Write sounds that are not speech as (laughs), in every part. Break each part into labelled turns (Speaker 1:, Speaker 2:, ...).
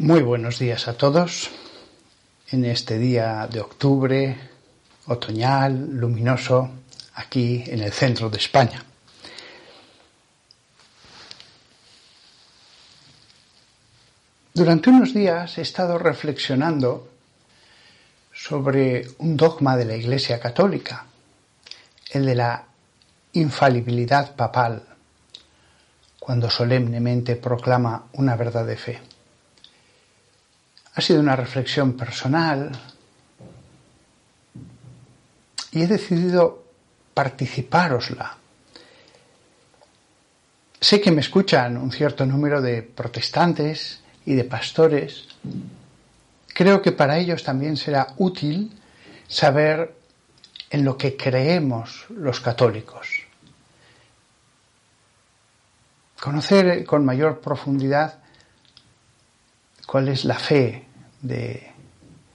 Speaker 1: Muy buenos días a todos en este día de octubre, otoñal, luminoso, aquí en el centro de España. Durante unos días he estado reflexionando sobre un dogma de la Iglesia Católica, el de la infalibilidad papal, cuando solemnemente proclama una verdad de fe. Ha sido una reflexión personal y he decidido participárosla. Sé que me escuchan un cierto número de protestantes y de pastores. Creo que para ellos también será útil saber en lo que creemos los católicos. Conocer con mayor profundidad cuál es la fe de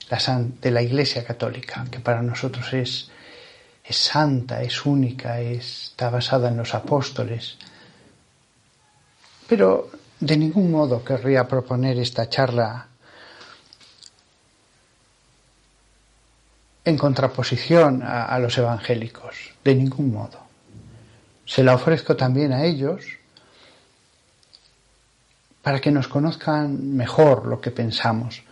Speaker 1: la, Iglesia Católica, que para nosotros es, santa, es única, está basada en los apóstoles. Pero de ningún modo querría proponer esta charla en contraposición a, los evangélicos, de ningún modo. Se la ofrezco también a ellos para que nos conozcan mejor lo que pensamos.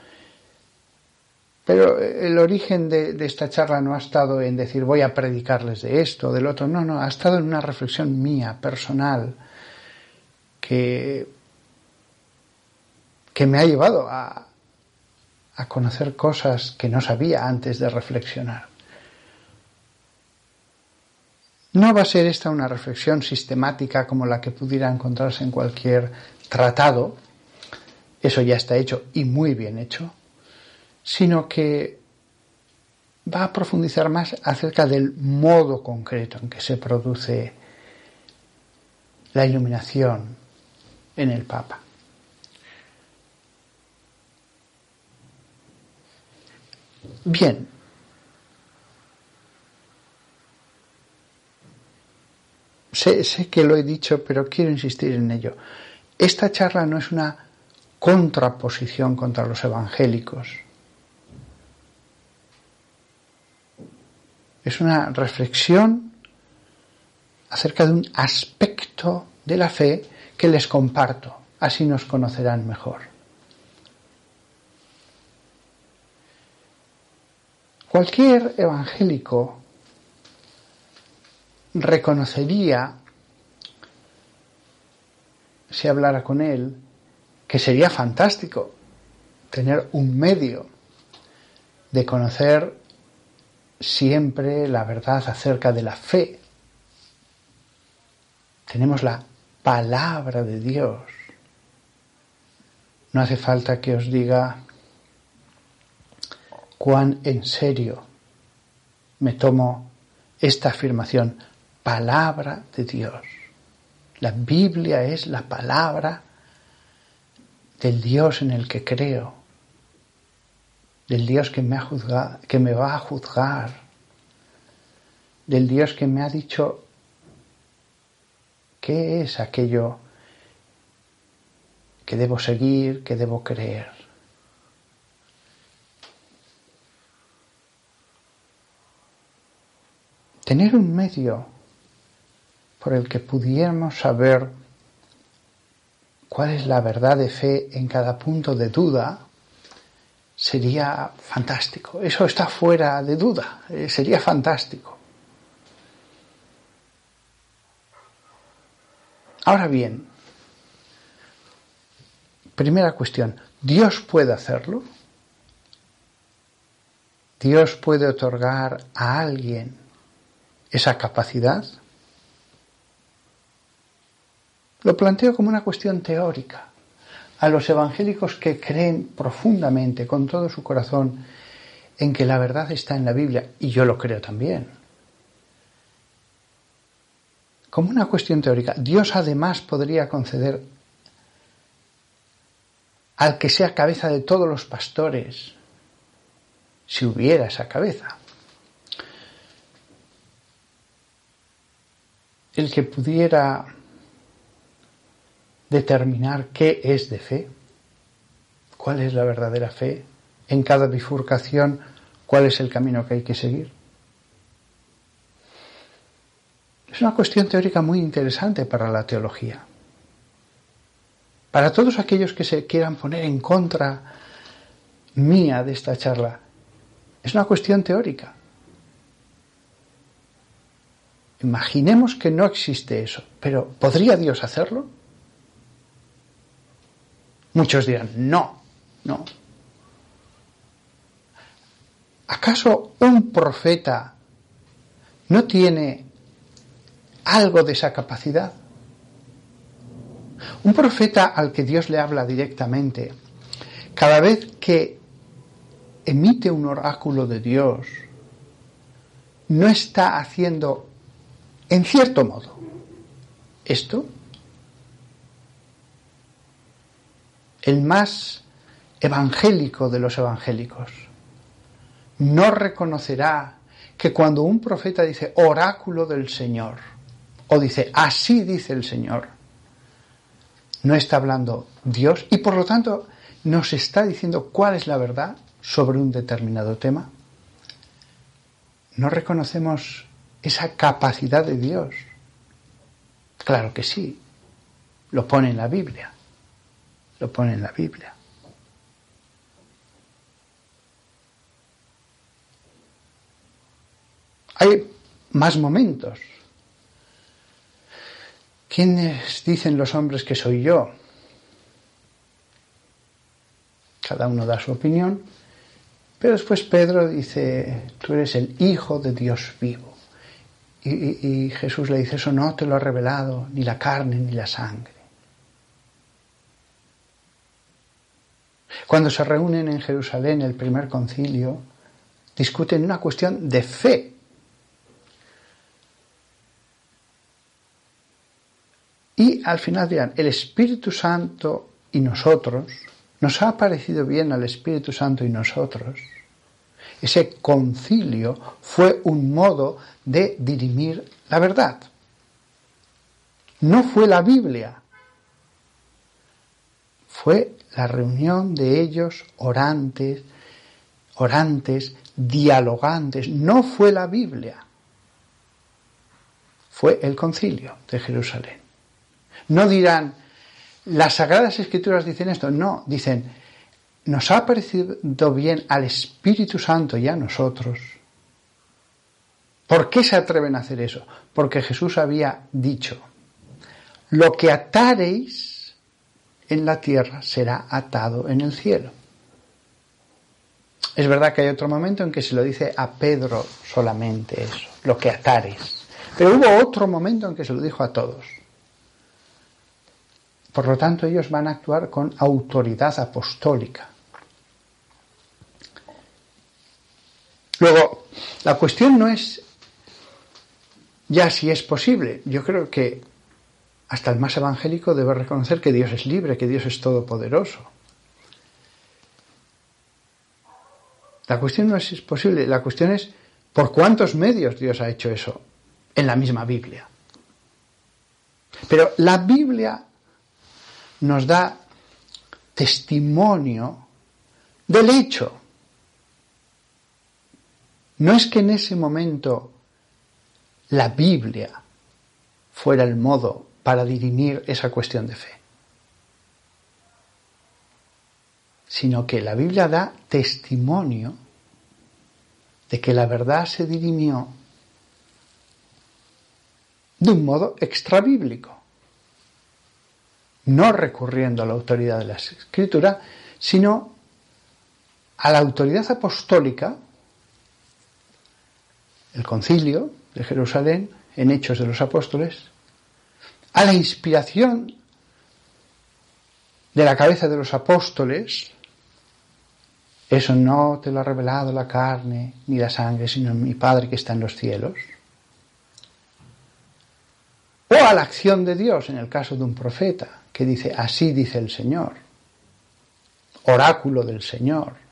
Speaker 1: Pero el origen de, de, esta charla no ha estado en decir voy a predicarles de esto o del otro, no, no, ha estado en una reflexión mía, personal, que, que me ha llevado a, a conocer cosas que no sabía antes de reflexionar. No va a ser esta una reflexión sistemática como la que pudiera encontrarse en cualquier tratado, eso ya está hecho y muy bien hecho, sino que va a profundizar más acerca del modo concreto en que se produce la iluminación en el Papa. Bien. Sé, sé, que lo he dicho, pero quiero insistir en ello. Esta charla no es una contraposición contra los evangélicos. Es una reflexión acerca de un aspecto de la fe que les comparto. Así nos conocerán mejor. Cualquier evangélico reconocería, si hablara con él, que sería fantástico tener un medio de conocer siempre la verdad acerca de la fe. Tenemos la palabra de Dios. No hace falta que os diga cuán en serio me tomo esta afirmación, palabra de Dios. La Biblia es la palabra del Dios en el que creo, del Dios que me, ha juzgado, que me va a juzgar, del Dios que me ha dicho qué es aquello que debo seguir, que debo creer. tener un medio por el que pudiéramos saber cuál es la verdad de fe en cada punto de duda, sería fantástico. Eso está fuera de duda, eh, sería fantástico. Ahora bien, primera cuestión, ¿Dios puede hacerlo? ¿Dios puede otorgar a alguien esa capacidad? Lo planteo como una cuestión teórica. a los evangélicos que creen profundamente, con todo su corazón, en que la verdad está en la Biblia, y yo lo creo también. Como una cuestión teórica, Dios además podría conceder al que sea cabeza de todos los pastores, si hubiera esa cabeza. El que pudiera determinar qué es de fe, cuál es la verdadera fe, en cada bifurcación cuál es el camino que hay que seguir. Es una cuestión teórica muy interesante para la teología. Para todos aquellos que se quieran poner en contra mía de esta charla, es una cuestión teórica. Imaginemos que no existe eso, pero ¿podría Dios hacerlo? Muchos dirán, no, no. ¿Acaso un profeta no tiene algo de esa capacidad? Un profeta al que Dios le habla directamente, cada vez que emite un oráculo de Dios, no está haciendo, en cierto modo, esto. El más evangélico de los evangélicos no reconocerá que cuando un profeta dice oráculo del Señor, o dice así dice el Señor, no está hablando Dios y por lo tanto nos está diciendo cuál es la verdad sobre un determinado tema. No reconocemos esa capacidad de Dios. Claro que sí, lo pone en la Biblia, lo pone en la Biblia. Hay más momentos ¿Quiénes dicen los hombres que soy yo? Cada uno da su opinión, pero después Pedro dice, tú eres el Hijo de Dios vivo. Y, Jesús le dice, eso no te lo ha revelado ni la carne ni la sangre. Cuando se reúnen en Jerusalén el primer concilio, discuten una cuestión de fe Y al final dirán, el Espíritu Santo y nosotros, nos ha parecido bien al Espíritu Santo y nosotros. Ese concilio fue un modo de dirimir la verdad. No fue la Biblia, fue la reunión de ellos orantes, orantes, dialogantes, no fue la Biblia, fue el concilio de Jerusalén. No dirán, las Sagradas Escrituras dicen esto, no, dicen, nos ha parecido bien al Espíritu Santo y a nosotros. ¿Por qué se atreven a hacer eso? Porque Jesús había dicho, lo que atareis en la tierra será atado en el cielo. Es verdad que hay otro momento en que se lo dice a Pedro solamente eso, lo que atareis. Pero hubo otro momento en que se lo dijo a todos. Por lo tanto, ellos van a actuar con autoridad apostólica. Luego, la cuestión no es ya si es posible. Yo creo que hasta el más evangélico debe reconocer que Dios es libre, que Dios es todopoderoso. La cuestión no es si es posible, la cuestión es por cuántos medios Dios ha hecho eso en la misma Biblia. Pero la Biblia nos da testimonio del hecho. No es que en ese momento la Biblia fuera el modo para dirimir esa cuestión de fe, sino que la Biblia da testimonio de que la verdad se dirimió de un modo extrabíblico no recurriendo a la autoridad de la escritura, sino a la autoridad apostólica, el concilio de Jerusalén, en Hechos de los Apóstoles, a la inspiración de la cabeza de los apóstoles, eso no te lo ha revelado la carne ni la sangre, sino mi Padre que está en los cielos. O a la acción de Dios en el caso de un profeta que dice, así dice el Señor, oráculo del Señor.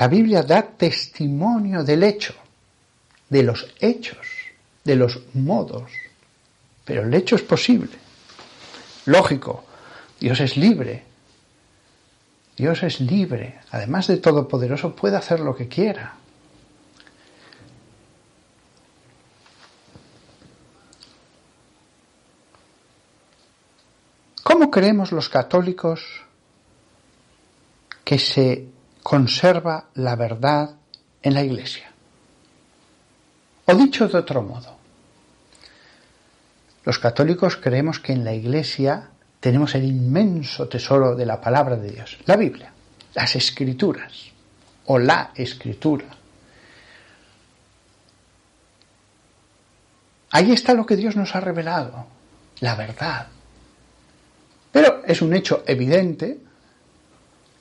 Speaker 1: La Biblia da testimonio del hecho, de los hechos, de los modos, pero el hecho es posible. Lógico, Dios es libre. Dios es libre, además de todopoderoso, puede hacer lo que quiera. ¿Cómo creemos los católicos que se conserva la verdad en la Iglesia? O dicho de otro modo, los católicos creemos que en la Iglesia tenemos el inmenso tesoro de la palabra de Dios, la Biblia, las escrituras o la escritura. Ahí está lo que Dios nos ha revelado, la verdad. Pero es un hecho evidente,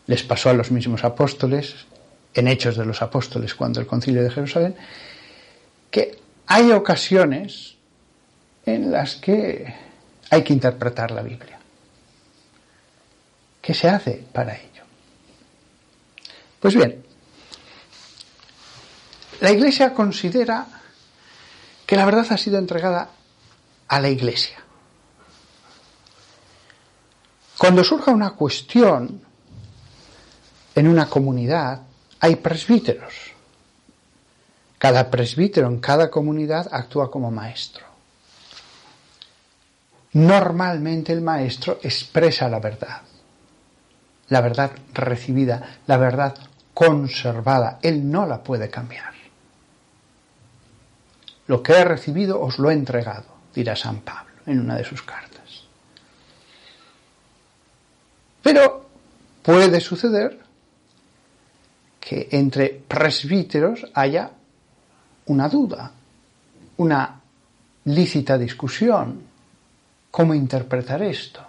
Speaker 1: les pasó a los mismos apóstoles, en Hechos de los Apóstoles, cuando el concilio de Jerusalén, que hay ocasiones en las que hay que interpretar la Biblia. ¿Qué se hace para ello? Pues bien, la Iglesia considera que la verdad ha sido entregada a la Iglesia. Cuando surja una cuestión en una comunidad, hay presbíteros. Cada presbítero en cada comunidad actúa como maestro. Normalmente el maestro expresa la verdad, la verdad recibida, la verdad conservada. Él no la puede cambiar. Lo que he recibido os lo he entregado, dirá San Pablo en una de sus cartas. Pero puede suceder que entre presbíteros haya una duda, una lícita discusión. ¿Cómo interpretar esto?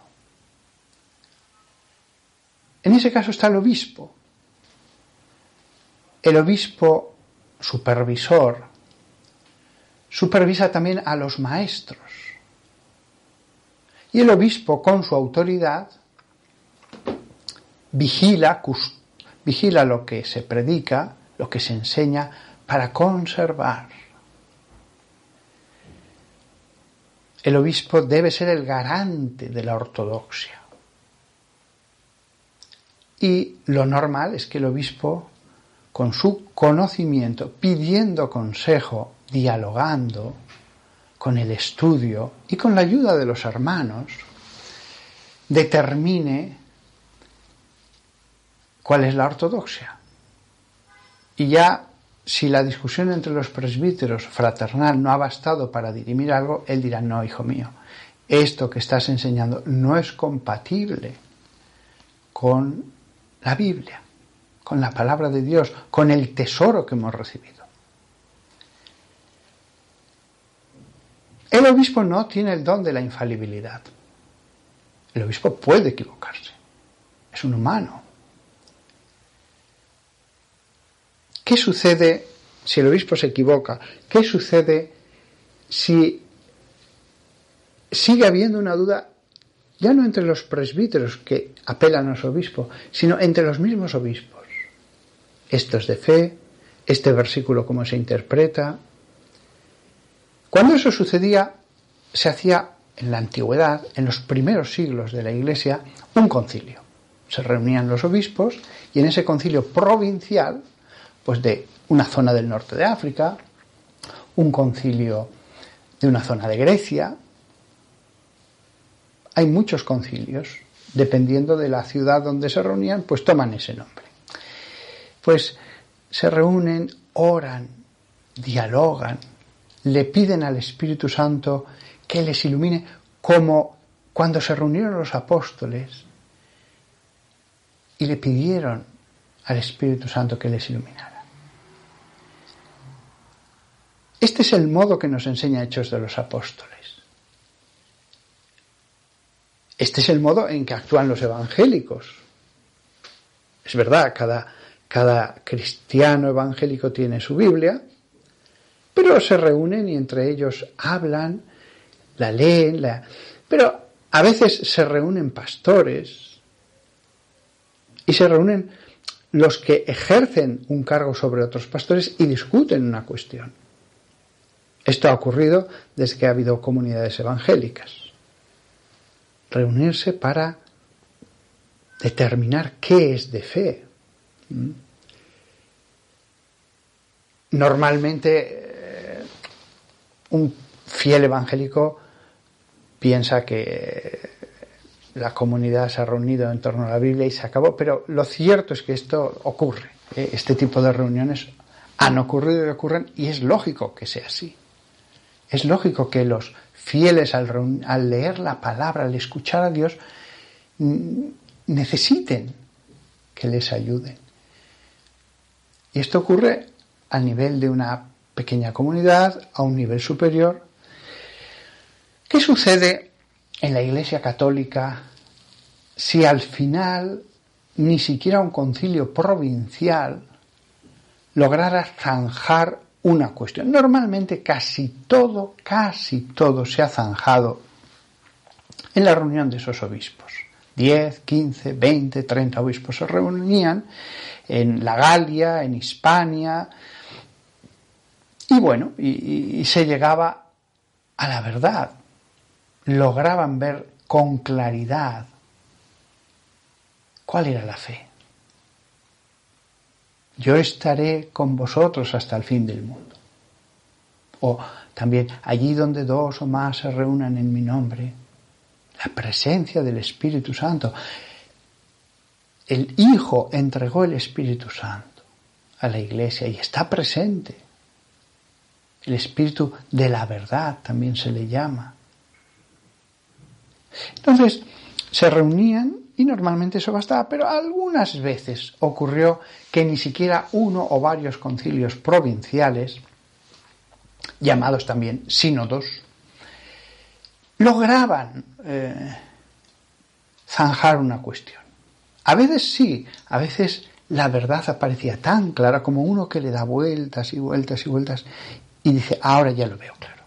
Speaker 1: En ese caso está el obispo. El obispo supervisor supervisa también a los maestros. Y el obispo, con su autoridad, vigila, vigila lo que se predica, lo que se enseña, para conservar. El obispo debe ser el garante de la ortodoxia. Y lo normal es que el obispo, con su conocimiento, pidiendo consejo, dialogando, con el estudio y con la ayuda de los hermanos, determine cuál es la ortodoxia. Y ya si la discusión entre los presbíteros fraternal no ha bastado para dirimir algo, él dirá, no, hijo mío, esto que estás enseñando no es compatible con la Biblia, con la palabra de Dios, con el tesoro que hemos recibido. El obispo no tiene el don de la infalibilidad. El obispo puede equivocarse. Es un humano. ¿Qué sucede si el obispo se equivoca? ¿Qué sucede si sigue habiendo una duda ya no entre los presbíteros que apelan a su obispo, sino entre los mismos obispos? Esto es de fe, este versículo cómo se interpreta. Cuando eso sucedía, se hacía en la antigüedad, en los primeros siglos de la Iglesia, un concilio. Se reunían los obispos y en ese concilio provincial pues de una zona del norte de África, un concilio de una zona de Grecia. Hay muchos concilios, dependiendo de la ciudad donde se reunían, pues toman ese nombre. Pues se reúnen, oran, dialogan, le piden al Espíritu Santo que les ilumine como cuando se reunieron los apóstoles y le pidieron al Espíritu Santo que les iluminara. Este es el modo que nos enseña Hechos de los Apóstoles. Este es el modo en que actúan los evangélicos. Es verdad, cada, cristiano evangélico tiene su Biblia, pero se reúnen y entre ellos hablan, la leen, la... pero a veces se reúnen pastores y se reúnen los que ejercen un cargo sobre otros pastores y discuten una cuestión. Esto ha ocurrido desde que ha habido comunidades evangélicas. Reunirse para determinar qué es de fe. ¿Mm? Normalmente eh, un fiel evangélico piensa que la comunidad se ha reunido en torno a la Biblia y se acabó, pero lo cierto es que esto ocurre. ¿eh? Este tipo de reuniones han ocurrido y ocurren y es lógico que sea así. Es lógico que los fieles al, al leer la palabra, al escuchar a Dios, necesiten que les ayuden. Y esto ocurre a nivel de una pequeña comunidad, a un nivel superior. ¿Qué sucede en la Iglesia Católica si al final ni siquiera un concilio provincial lograra zanjar una cuestión? Normalmente casi todo, casi todo se ha zanjado en la reunión de esos obispos. 10, 15, 20, 30 obispos se reunían en la Galia, en Hispania, y bueno, y, y se llegaba a la verdad, lograban ver con claridad cuál era la fe. Yo estaré con vosotros hasta el fin del mundo. O también allí donde dos o más se reúnan en mi nombre, la presencia del Espíritu Santo. El Hijo entregó el Espíritu Santo a la iglesia y está presente. El Espíritu de la verdad también se le llama. Entonces, se reunían y normalmente eso bastaba, pero algunas veces ocurrió que ni siquiera uno o varios concilios provinciales, llamados también sínodos, lograban eh, zanjar una cuestión. A veces sí, a veces la verdad aparecía tan clara como uno que le da vueltas y vueltas y vueltas y dice, ahora ya lo veo claro.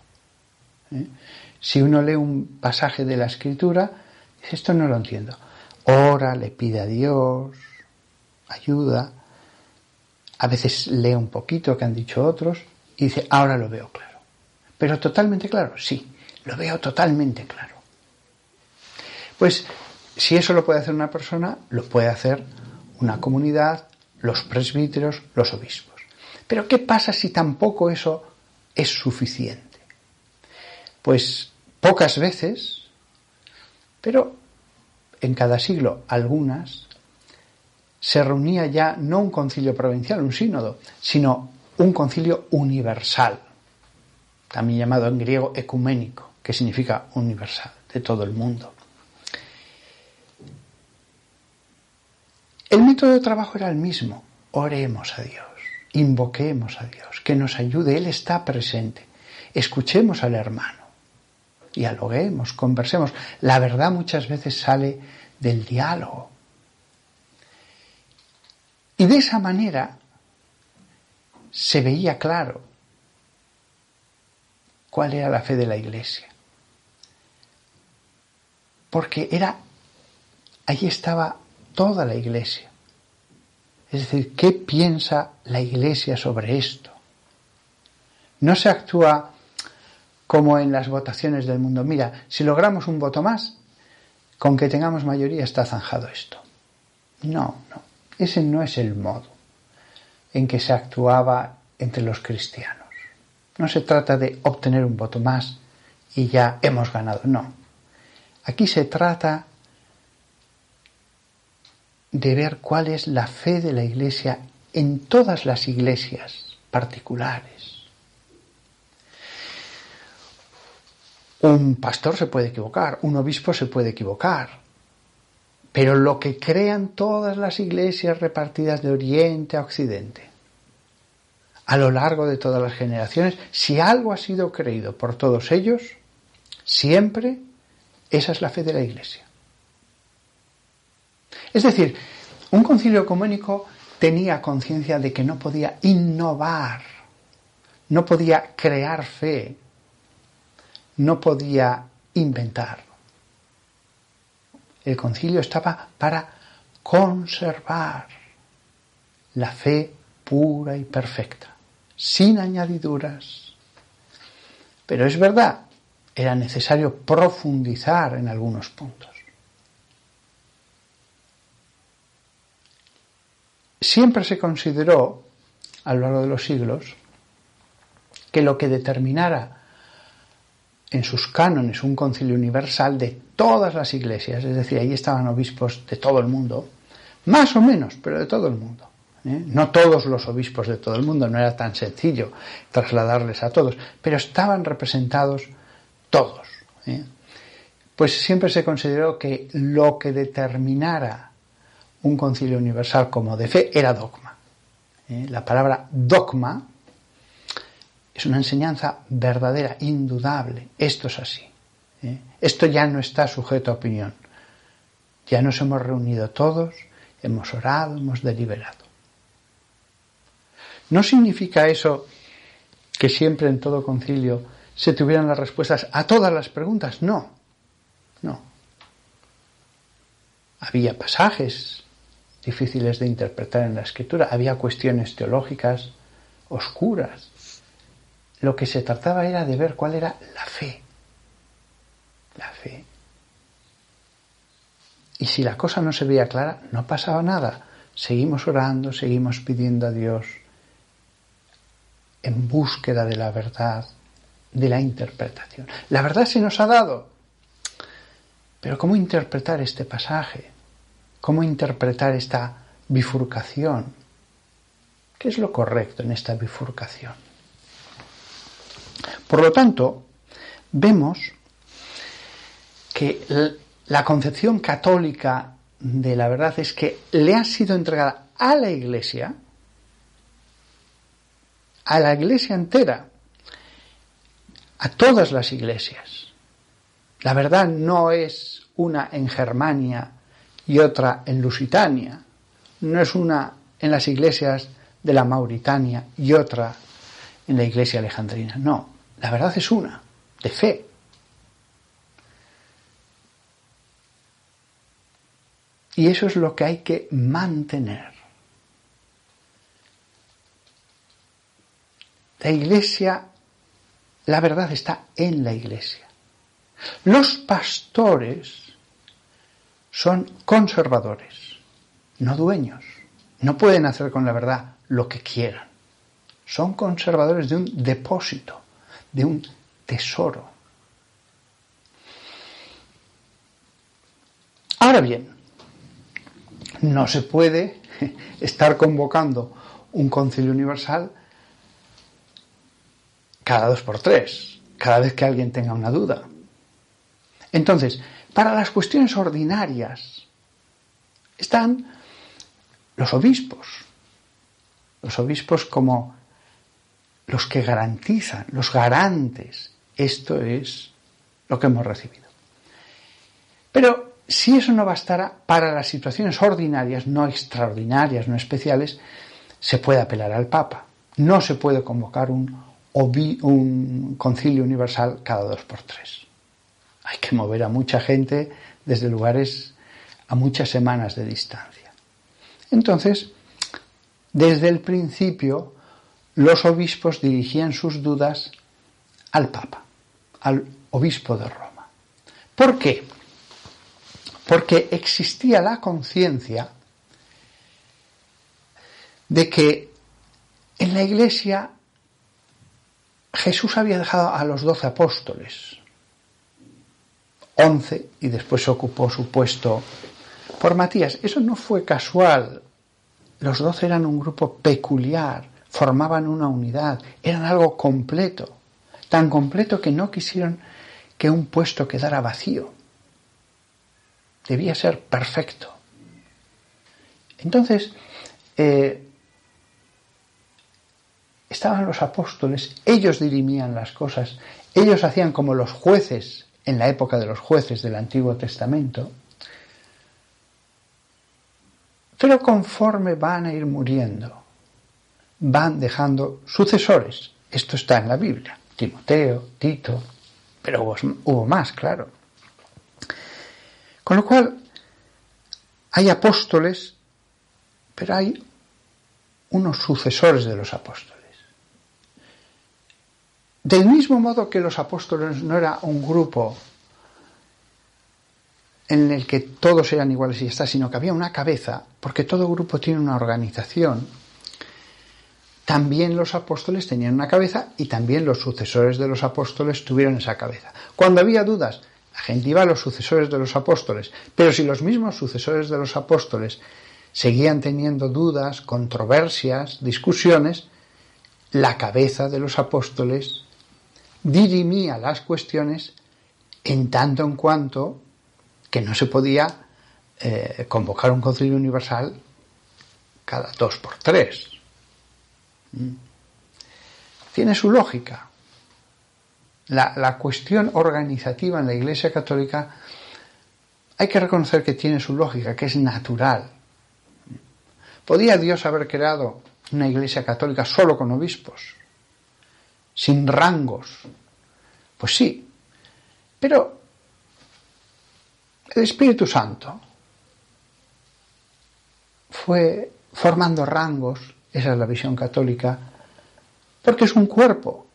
Speaker 1: ¿Eh? Si uno lee un pasaje de la escritura, dice, esto no lo entiendo. Ora, le pide a Dios ayuda. A veces lee un poquito que han dicho otros y dice, ahora lo veo claro. Pero totalmente claro, sí, lo veo totalmente claro. Pues si eso lo puede hacer una persona, lo puede hacer una comunidad, los presbíteros, los obispos. Pero ¿qué pasa si tampoco eso es suficiente? Pues pocas veces, pero en cada siglo algunas, se reunía ya no un concilio provincial, un sínodo, sino un concilio universal, también llamado en griego ecuménico, que significa universal, de todo el mundo. El método de trabajo era el mismo. Oremos a Dios, invoquemos a Dios, que nos ayude, Él está presente. Escuchemos al hermano dialoguemos, conversemos. La verdad muchas veces sale del diálogo. Y de esa manera se veía claro cuál era la fe de la iglesia. Porque era, ahí estaba toda la iglesia. Es decir, ¿qué piensa la iglesia sobre esto? No se actúa como en las votaciones del mundo. Mira, si logramos un voto más, con que tengamos mayoría está zanjado esto. No, no, ese no es el modo en que se actuaba entre los cristianos. No se trata de obtener un voto más y ya hemos ganado, no. Aquí se trata de ver cuál es la fe de la Iglesia en todas las iglesias particulares Un pastor se puede equivocar, un obispo se puede equivocar, pero lo que crean todas las iglesias repartidas de oriente a occidente, a lo largo de todas las generaciones, si algo ha sido creído por todos ellos, siempre esa es la fe de la Iglesia. Es decir, un concilio ecuménico tenía conciencia de que no podía innovar, no podía crear fe, no podía inventar. El concilio estaba para conservar la fe pura y perfecta, sin añadiduras. Pero es verdad, era necesario profundizar en algunos puntos. Siempre se consideró, a lo largo de los siglos, que lo que determinara en sus cánones un concilio universal de todas las iglesias, es decir, ahí estaban obispos de todo el mundo, más o menos, pero de todo el mundo. ¿eh? No todos los obispos de todo el mundo, no era tan sencillo trasladarles a todos, pero estaban representados todos. ¿eh? Pues siempre se consideró que lo que determinara un concilio universal como de fe era dogma. ¿eh? La palabra dogma es una enseñanza verdadera, indudable. Esto es así. ¿eh? Esto ya no está sujeto a opinión. Ya nos hemos reunido todos, hemos orado, hemos deliberado. No significa eso que siempre en todo concilio se tuvieran las respuestas a todas las preguntas. No, no. Había pasajes difíciles de interpretar en la escritura, había cuestiones teológicas oscuras, lo que se trataba era de ver cuál era la fe. La fe. Y si la cosa no se veía clara, no pasaba nada. Seguimos orando, seguimos pidiendo a Dios en búsqueda de la verdad, de la interpretación. La verdad se nos ha dado. Pero ¿cómo interpretar este pasaje? ¿Cómo interpretar esta bifurcación? ¿Qué es lo correcto en esta bifurcación? Por lo tanto, vemos que la concepción católica de la verdad es que le ha sido entregada a la Iglesia, a la Iglesia entera, a todas las iglesias. La verdad no es una en Germania y otra en Lusitania, no es una en las iglesias de la Mauritania y otra en la iglesia alejandrina, no. La verdad es una, de fe. Y eso es lo que hay que mantener. La iglesia, la verdad está en la iglesia. Los pastores son conservadores, no dueños. No pueden hacer con la verdad lo que quieran. Son conservadores de un depósito de un tesoro. Ahora bien, no se puede (laughs) estar convocando un concilio universal cada dos por tres, cada vez que alguien tenga una duda. Entonces, para las cuestiones ordinarias están los obispos, los obispos como los que garantizan, los garantes. Esto es lo que hemos recibido. Pero si eso no bastara, para las situaciones ordinarias, no extraordinarias, no especiales, se puede apelar al Papa. No se puede convocar un, un concilio universal cada dos por tres. Hay que mover a mucha gente desde lugares a muchas semanas de distancia. Entonces, desde el principio, los obispos dirigían sus dudas al Papa, al obispo de Roma. ¿Por qué? Porque existía la conciencia de que en la iglesia Jesús había dejado a los doce apóstoles, once, y después ocupó su puesto por Matías. Eso no fue casual. Los doce eran un grupo peculiar, formaban una unidad, eran algo completo, tan completo que no quisieron que un puesto quedara vacío. Debía ser perfecto. Entonces, eh, estaban los apóstoles, ellos dirimían las cosas, ellos hacían como los jueces en la época de los jueces del Antiguo Testamento, pero conforme van a ir muriendo, van dejando sucesores. Esto está en la Biblia. Timoteo, Tito, pero hubo, más, claro. Con lo cual, hay apóstoles, pero hay unos sucesores de los apóstoles. Del mismo modo que los apóstoles no era un grupo en el que todos eran iguales y está, sino que había una cabeza, porque todo grupo tiene una organización, también los apóstoles tenían una cabeza y también los sucesores de los apóstoles tuvieron esa cabeza. Cuando había dudas, la gente iba a los sucesores de los apóstoles, pero si los mismos sucesores de los apóstoles seguían teniendo dudas, controversias, discusiones, la cabeza de los apóstoles dirimía las cuestiones en tanto en cuanto que no se podía eh, convocar un concilio universal cada dos por tres. ¿Mm? Tiene su lógica. La, la, cuestión organizativa en la Iglesia Católica hay que reconocer que tiene su lógica, que es natural. ¿Podía Dios haber creado una Iglesia Católica solo con obispos? Sin rangos. Pues sí. Pero el Espíritu Santo fue formando rangos, esa es la visión católica, porque es un cuerpo,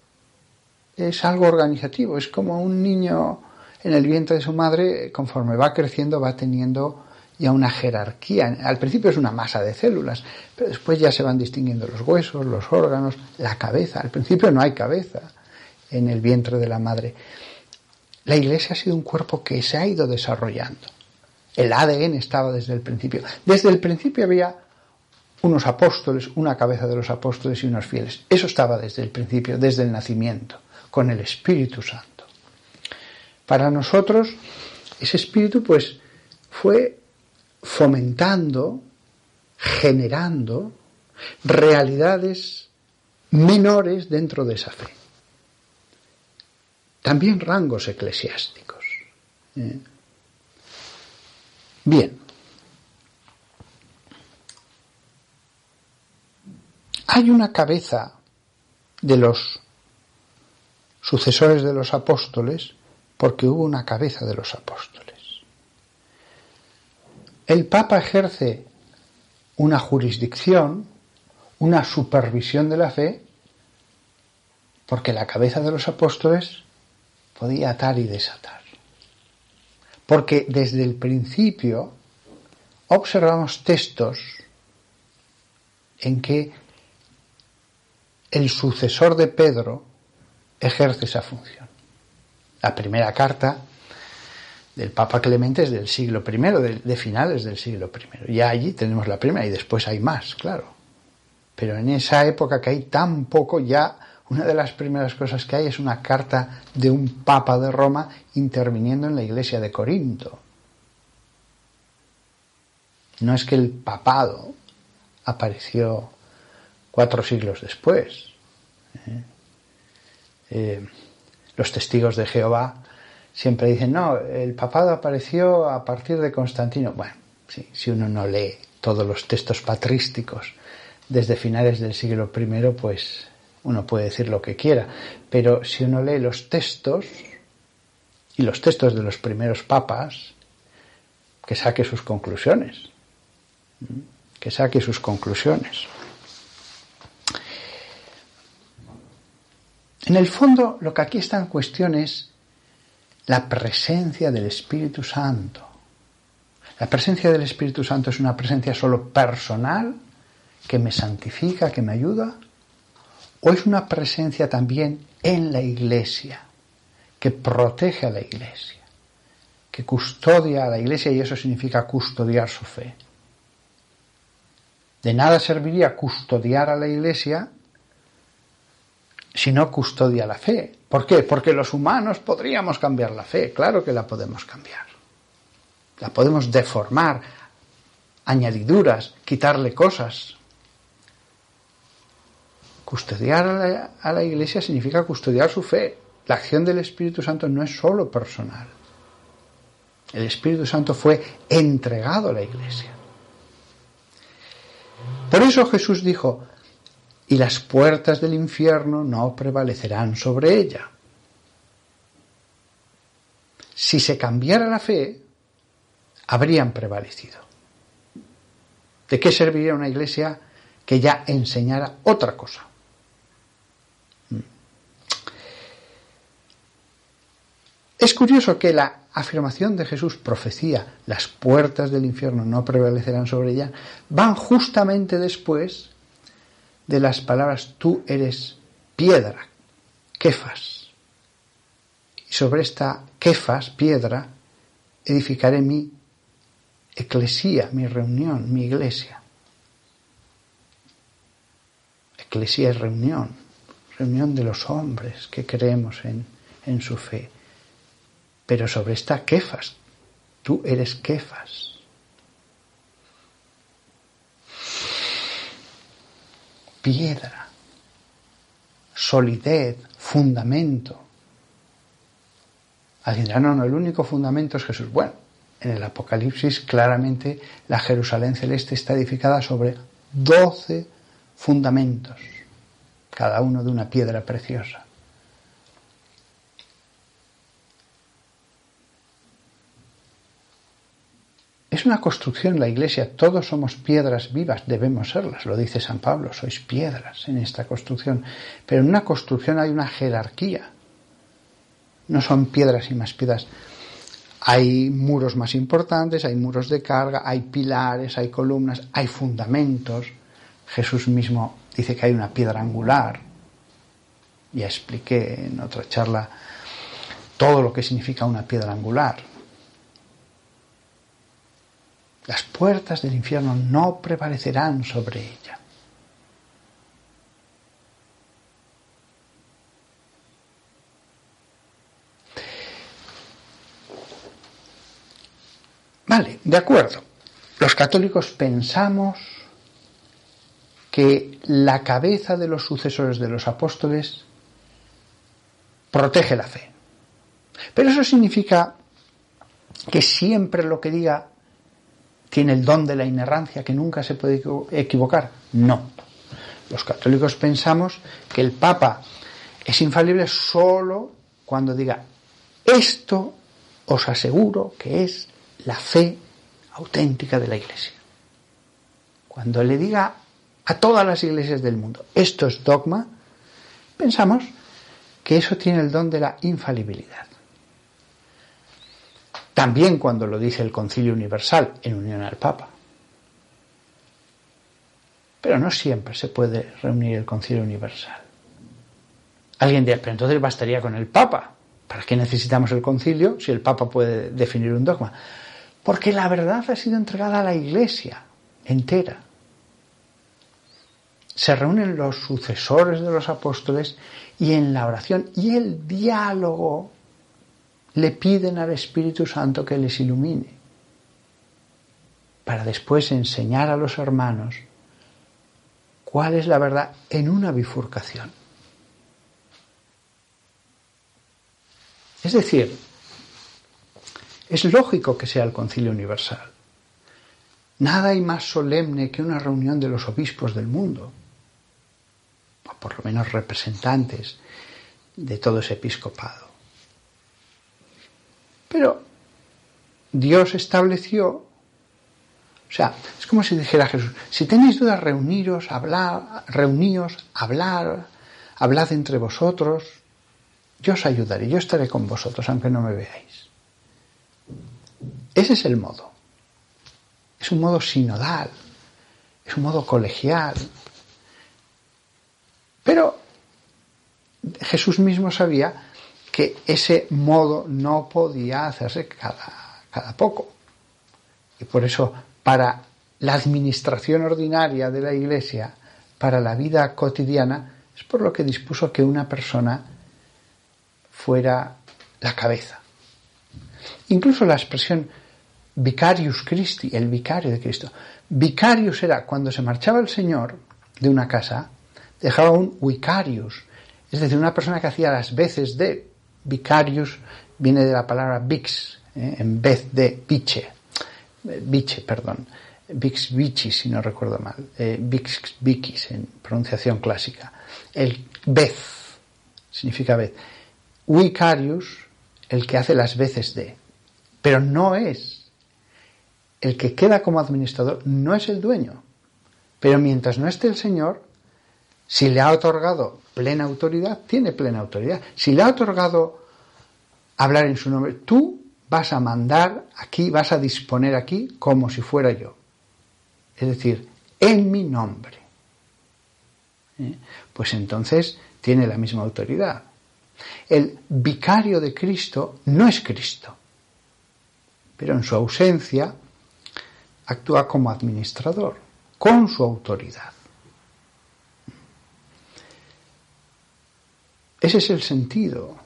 Speaker 1: es algo organizativo, es como un niño en el vientre de su madre, conforme va creciendo, va teniendo ya una jerarquía. Al principio es una masa de células, pero después ya se van distinguiendo los huesos, los órganos, la cabeza. Al principio no hay cabeza en el vientre de la madre. La Iglesia ha sido un cuerpo que se ha ido desarrollando. El ADN estaba desde el principio. Desde el principio había unos apóstoles, una cabeza de los apóstoles y unos fieles. Eso estaba desde el principio, desde el nacimiento, con el Espíritu Santo. Para nosotros, ese espíritu pues fue fomentando, generando realidades menores dentro de esa fe también rangos eclesiásticos. ¿eh? Bien. Hay una cabeza de los sucesores de los apóstoles porque hubo una cabeza de los apóstoles. El Papa ejerce una jurisdicción, una supervisión de la fe, porque la cabeza de los apóstoles podía atar y desatar. Porque desde el principio observamos textos en que el sucesor de Pedro ejerce esa función. La primera carta del Papa Clemente es del siglo I, de, finales del siglo I. Ya allí tenemos la primera y después hay más, claro. Pero en esa época que hay tan poco, ya una de las primeras cosas que hay es una carta de un papa de Roma interviniendo en la iglesia de Corinto. No es que el papado apareció cuatro siglos después. ¿eh? Eh, los testigos de Jehová siempre dicen, no, el papado apareció a partir de Constantino. Bueno, si uno no lee todos los textos patrísticos desde finales del siglo I, pues uno puede decir lo que quiera, pero si uno lee los textos y los textos de los primeros papas, que saque sus conclusiones, que saque sus conclusiones. En el fondo, lo que aquí está en cuestión es la presencia del Espíritu Santo. La presencia del Espíritu Santo es una presencia solo personal que me santifica, que me ayuda, o es una presencia también en la iglesia, que protege a la iglesia, que custodia a la iglesia y eso significa custodiar su fe. De nada serviría custodiar a la iglesia si no custodia la fe. ¿Por qué? Porque los humanos podríamos cambiar la fe, claro que la podemos cambiar. La podemos deformar, añadiduras, quitarle cosas, Custodiar a la, a la iglesia significa custodiar su fe. La acción del Espíritu Santo no es solo personal. El Espíritu Santo fue entregado a la iglesia. Por eso Jesús dijo, y las puertas del infierno no prevalecerán sobre ella. Si se cambiara la fe, habrían prevalecido. ¿De qué serviría una iglesia que ya enseñara otra cosa? Mm. Es curioso que la afirmación de Jesús, profecía, las puertas del infierno no prevalecerán sobre ella, van justamente después de las palabras tú eres piedra, Kefas. Y sobre esta Kefas, piedra, edificaré mi eclesía, mi reunión, mi iglesia. Eclesía es reunión, reunión de los hombres que creemos en, en su fe. Pero sobre esta Kefas, tú eres Kefas. Piedra, solidez, fundamento. Alguien dirá, no, no, el único fundamento es Jesús. Bueno, en el Apocalipsis claramente la Jerusalén celeste está edificada sobre doce fundamentos, cada uno de una piedra preciosa. Es una construcción la iglesia, todos somos piedras vivas, debemos serlas, lo dice San Pablo, sois piedras en esta construcción, pero en una construcción hay una jerarquía, no son piedras y más piedras, hay muros más importantes, hay muros de carga, hay pilares, hay columnas, hay fundamentos, Jesús mismo dice que hay una piedra angular, ya expliqué en otra charla todo lo que significa una piedra angular, las puertas del infierno no prevalecerán sobre ella. Vale, de acuerdo. Los católicos pensamos que la cabeza de los sucesores de los apóstoles protege la fe. Pero eso significa que siempre lo que diga tiene el don de la inerrancia que nunca se puede equivocar. No. Los católicos pensamos que el Papa es infalible solo cuando diga esto os aseguro que es la fe auténtica de la Iglesia. Cuando le diga a todas las iglesias del mundo esto es dogma, pensamos que eso tiene el don de la infalibilidad. También cuando lo dice el Concilio Universal en unión al Papa. Pero no siempre se puede reunir el Concilio Universal. Alguien dirá, pero entonces bastaría con el Papa. ¿Para qué necesitamos el concilio si el Papa puede definir un dogma? Porque la verdad ha sido entregada a la Iglesia entera. Se reúnen los sucesores de los apóstoles y en la oración y el diálogo le piden al Espíritu Santo que les ilumine, para después enseñar a los hermanos cuál es la verdad en una bifurcación. Es decir, es lógico que sea el concilio universal. Nada hay más solemne que una reunión de los obispos del mundo, o por lo menos representantes de todo ese episcopado. Pero Dios estableció, o sea, es como si dijera Jesús, si tenéis dudas, reuniros, hablar, reuníos, hablar, hablad entre vosotros, yo os ayudaré, yo estaré con vosotros, aunque no me veáis. Ese es el modo. Es un modo sinodal, es un modo colegial. Pero Jesús mismo sabía que ese modo no podía hacerse cada, cada poco. Y por eso, para la administración ordinaria de la Iglesia, para la vida cotidiana, es por lo que dispuso que una persona fuera la cabeza. Incluso la expresión vicarius Christi, el vicario de Cristo. Vicarius era cuando se marchaba el Señor de una casa, dejaba un vicarius, es decir, una persona que hacía las veces de vicarius viene de la palabra vix, ¿eh? en vez de biche, biche, perdón, vix vici si no recuerdo mal, eh, vix vicis en pronunciación clásica. El vez significa vez. Vicarius, el que hace las veces de, pero no es el que queda como administrador, no es el dueño. Pero mientras no esté el Señor, si le ha otorgado plena autoridad, tiene plena autoridad. Si le ha otorgado hablar en su nombre, tú vas a mandar aquí, vas a disponer aquí como si fuera yo. Es decir, en mi nombre. ¿Eh? Pues entonces tiene la misma autoridad. El vicario de Cristo no es Cristo, pero en su ausencia actúa como administrador, con su autoridad. Ese es el sentido.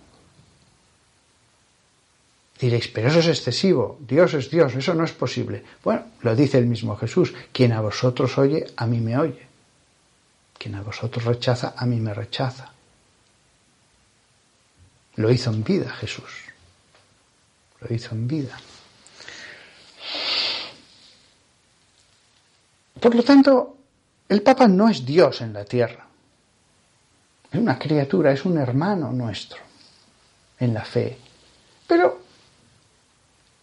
Speaker 1: Diréis, pero eso es excesivo, Dios es Dios, eso no es posible. Bueno, lo dice el mismo Jesús, quien a vosotros oye, a mí me oye. Quien a vosotros rechaza, a mí me rechaza. Lo hizo en vida Jesús. Lo hizo en vida. Por lo tanto, el Papa no es Dios en la tierra. Es una criatura, es un hermano nuestro en la fe. Pero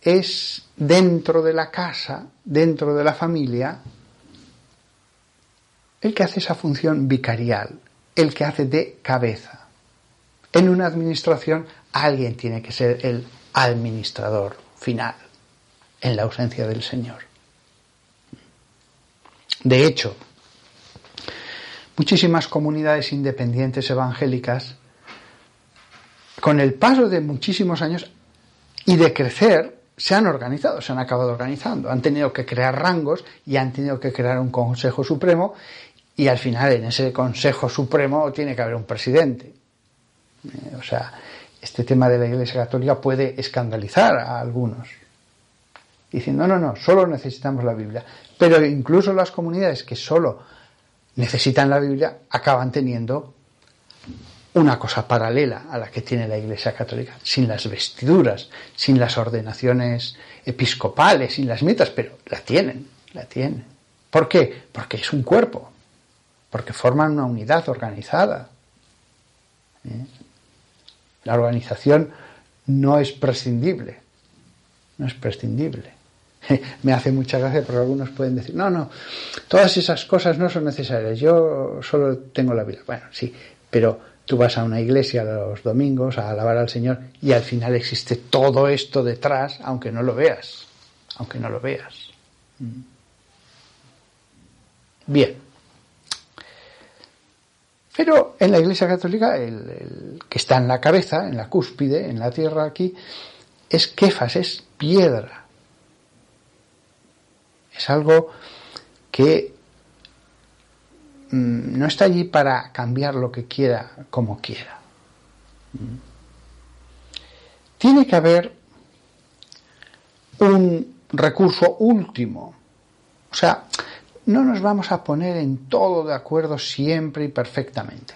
Speaker 1: es dentro de la casa, dentro de la familia, el que hace esa función vicarial, el que hace de cabeza. En una administración alguien tiene que ser el administrador final, en la ausencia del Señor. De hecho, muchísimas comunidades independientes evangélicas, con el paso de muchísimos años y de crecer, se han organizado, se han acabado organizando, han tenido que crear rangos y han tenido que crear un Consejo Supremo y al final en ese Consejo Supremo tiene que haber un presidente. Eh, o sea, este tema de la Iglesia Católica puede escandalizar a algunos, diciendo, no, no, no, solo necesitamos la Biblia. Pero incluso las comunidades que solo necesitan la Biblia acaban teniendo una cosa paralela a la que tiene la Iglesia Católica, sin las vestiduras, sin las ordenaciones episcopales, sin las mitas, pero la tienen, la tienen. ¿Por qué? Porque es un cuerpo, porque forman una unidad organizada. ¿eh? La organización no es prescindible, no es prescindible. (laughs) me hace mucha gracia porque algunos pueden decir, no, no, todas esas cosas no son necesarias, yo solo tengo la Biblia. Bueno, sí, pero tú vas a una iglesia los domingos a alabar al Señor y al final existe todo esto detrás, aunque no lo veas, aunque no lo veas. Mm. Bien. Pero en la Iglesia Católica, el, que está en la cabeza, en la cúspide, en la tierra aquí, es Kefas, es piedra. Es algo que mm, no está allí para cambiar lo que quiera como quiera. Tiene que haber un recurso último. O sea, no nos vamos a poner en todo de acuerdo siempre y perfectamente.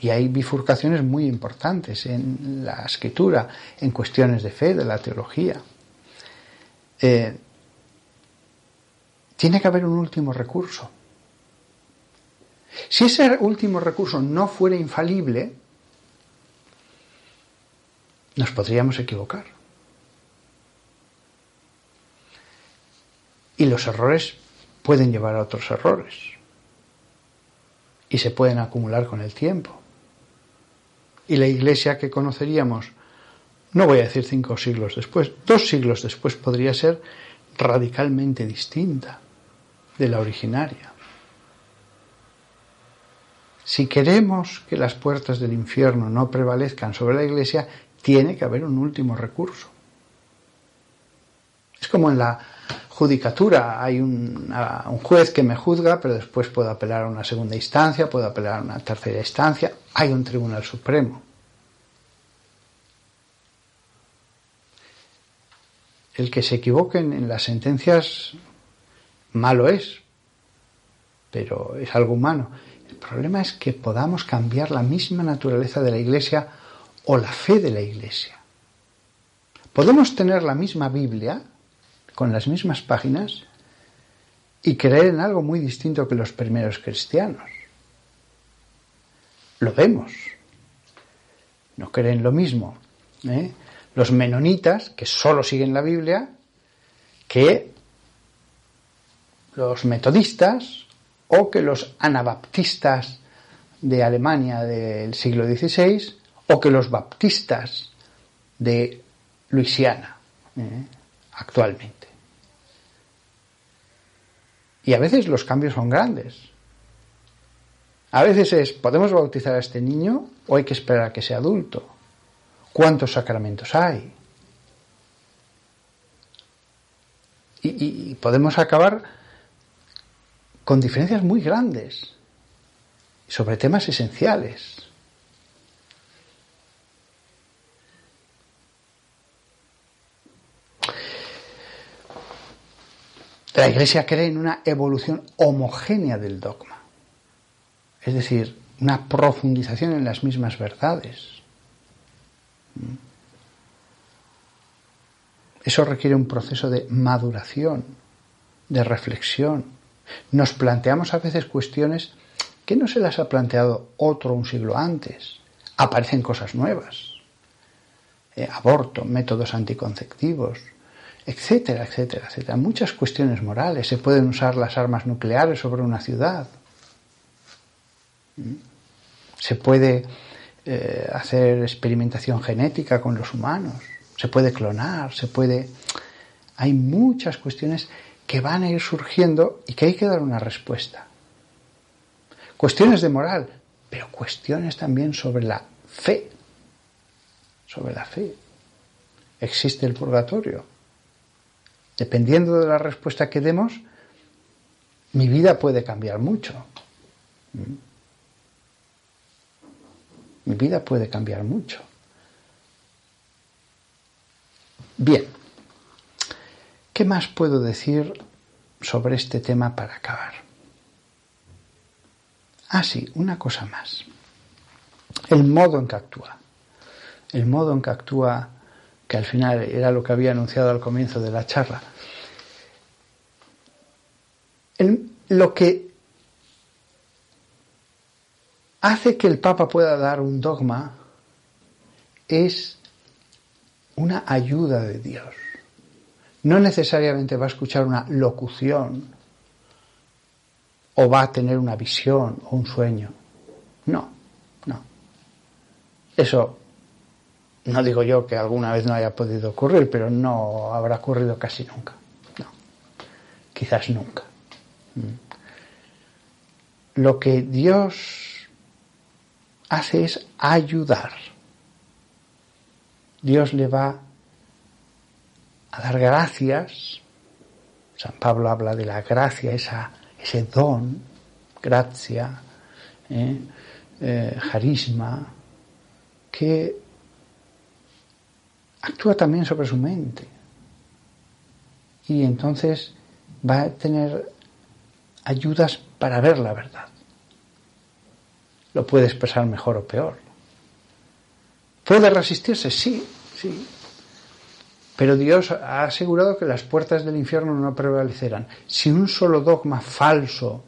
Speaker 1: Y hay bifurcaciones muy importantes en la escritura, en cuestiones de fe, de la teología. Eh, tiene que haber un último recurso. Si ese último recurso no fuera infalible, nos podríamos equivocar. Y los errores pueden llevar a otros errores. Y se pueden acumular con el tiempo. Y la iglesia que conoceríamos, no voy a decir cinco siglos después, dos siglos después podría ser radicalmente distinta de la originaria. Si queremos que las puertas del infierno no prevalezcan sobre la Iglesia, tiene que haber un último recurso. Es como en la judicatura, hay un, juez que me juzga, pero después puedo apelar a una segunda instancia, puedo apelar a una tercera instancia, hay un tribunal supremo. El que se equivoquen en las sentencias malo es, pero es algo humano. El problema es que podamos cambiar la misma naturaleza de la Iglesia o la fe de la Iglesia. Podemos tener la misma Biblia, con las mismas páginas, y creer en algo muy distinto que los primeros cristianos. Lo vemos. No creen lo mismo. ¿eh? Los menonitas, que solo siguen la Biblia, que los metodistas o que los anabaptistas de Alemania del siglo XVI o que los baptistas de Luisiana ¿eh? actualmente. Y a veces los cambios son grandes. A veces es, ¿podemos bautizar a este niño o hay que esperar a que sea adulto? ¿Cuántos sacramentos hay? Y, y podemos acabar con diferencias muy grandes sobre temas esenciales. La Iglesia cree en una evolución homogénea del dogma, es decir, una profundización en las mismas verdades. Eso requiere un proceso de maduración, de reflexión. Nos planteamos a veces cuestiones que no se las ha planteado otro un siglo antes. Aparecen cosas nuevas. Eh, aborto, métodos anticonceptivos, etcétera, etcétera, etcétera. Muchas cuestiones morales. Se pueden usar las armas nucleares sobre una ciudad. ¿Mm? Se puede eh, hacer experimentación genética con los humanos. Se puede clonar, se puede... Hay muchas cuestiones que van a ir surgiendo y que hay que dar una respuesta. Cuestiones de moral, pero cuestiones también sobre la fe. Sobre la fe. ¿Existe el purgatorio? dependiendo de la respuesta que demos, mi vida puede cambiar mucho. ¿Mm? Mi vida puede cambiar mucho. Bien, ¿qué más puedo decir sobre este tema para acabar? Ah, sí, una cosa más. El modo en que actúa. El modo en que actúa que al final era lo que había anunciado al comienzo de la charla. lo que hace que el Papa pueda dar un dogma es una ayuda de Dios. No necesariamente va a escuchar una locución o va a tener una visión o un sueño. No, no. Eso no digo yo que alguna vez no haya podido ocurrir, pero no habrá ocurrido casi nunca. No, quizás nunca. Mm. Lo que Dios hace es ayudar. Dios le va a dar gracias. San Pablo habla de la gracia, esa, ese don, gracia, ¿eh? Eh, carisma, que actúa también sobre su mente. Y entonces va a tener ayudas para ver la verdad. Lo puede expresar mejor o peor. ¿Puede resistirse? Sí, sí. Pero Dios ha asegurado que las puertas del infierno no prevalecerán. Si un solo dogma falso